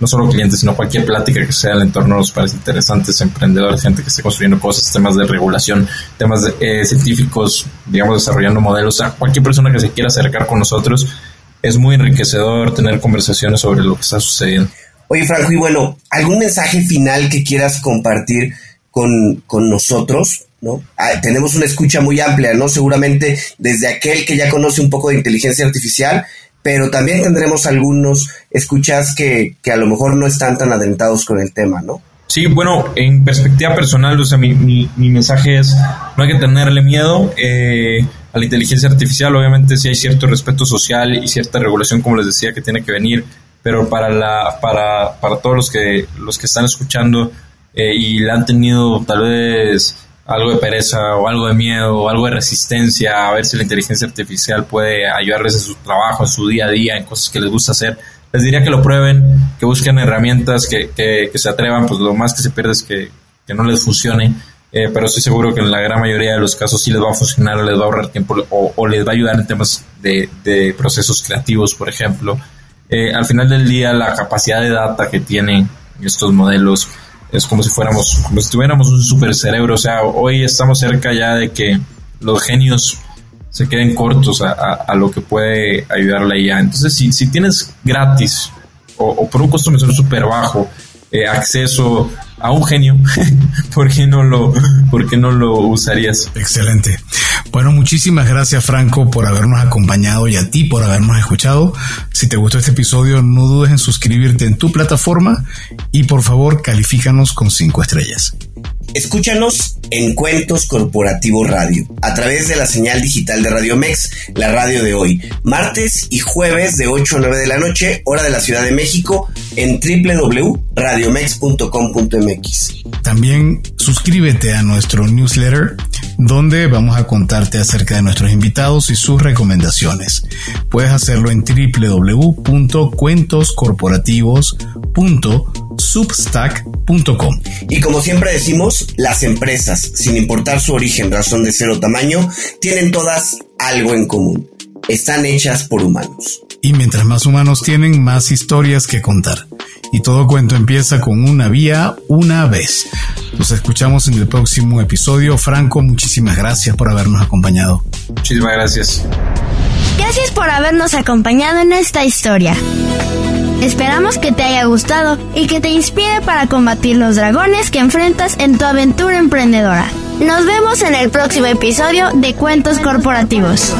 Speaker 4: no solo clientes, sino cualquier plática que sea el entorno nos parece interesantes, emprendedores, gente que esté construyendo cosas, temas de regulación, temas de, eh, científicos, digamos, desarrollando modelos, o sea, cualquier persona que se quiera acercar con nosotros, es muy enriquecedor tener conversaciones sobre lo que está sucediendo.
Speaker 1: Oye, Franco, y bueno, ¿algún mensaje final que quieras compartir con, con nosotros? ¿no? Ah, tenemos una escucha muy amplia, ¿no? Seguramente desde aquel que ya conoce un poco de inteligencia artificial, pero también tendremos algunos escuchas que, que, a lo mejor no están tan adentados con el tema, ¿no?
Speaker 4: Sí, bueno, en perspectiva personal, o sea, mi, mi, mensaje es, no hay que tenerle miedo eh, a la inteligencia artificial, obviamente sí hay cierto respeto social y cierta regulación, como les decía, que tiene que venir, pero para, la, para, para todos los que, los que están escuchando eh, y le han tenido tal vez algo de pereza o algo de miedo o algo de resistencia a ver si la inteligencia artificial puede ayudarles en su trabajo, en su día a día, en cosas que les gusta hacer. Les diría que lo prueben, que busquen herramientas, que, que, que se atrevan, pues lo más que se pierde es que, que no les funcione, eh, pero estoy seguro que en la gran mayoría de los casos sí les va a funcionar, les va a ahorrar tiempo o, o les va a ayudar en temas de, de procesos creativos, por ejemplo. Eh, al final del día, la capacidad de data que tienen estos modelos, es como si fuéramos, como si tuviéramos un super cerebro. O sea, hoy estamos cerca ya de que los genios se queden cortos a, lo que puede ayudar la IA. Entonces, si, tienes gratis o, o por un costo mensual súper bajo eh, acceso a un genio, [laughs] ¿por qué no lo, no lo usarías?
Speaker 2: Excelente. Bueno, muchísimas gracias Franco por habernos acompañado y a ti por habernos escuchado. Si te gustó este episodio, no dudes en suscribirte en tu plataforma y por favor califícanos con cinco estrellas.
Speaker 1: Escúchanos en Cuentos Corporativo Radio, a través de la señal digital de Radio Mex, la radio de hoy, martes y jueves de 8 a 9 de la noche, hora de la Ciudad de México, en www.radiomex.com.mx.
Speaker 2: También suscríbete a nuestro newsletter, donde vamos a contarte acerca de nuestros invitados y sus recomendaciones. Puedes hacerlo en www.cuentoscorporativos.substack.com.
Speaker 1: Y como siempre decimos, las empresas, sin importar su origen, razón de ser o tamaño, tienen todas algo en común. Están hechas por humanos.
Speaker 2: Y mientras más humanos tienen, más historias que contar. Y todo cuento empieza con una vía, una vez. Nos escuchamos en el próximo episodio. Franco, muchísimas gracias por habernos acompañado.
Speaker 4: Muchísimas gracias.
Speaker 3: Gracias por habernos acompañado en esta historia. Esperamos que te haya gustado y que te inspire para combatir los dragones que enfrentas en tu aventura emprendedora. Nos vemos en el próximo episodio de Cuentos Corporativos.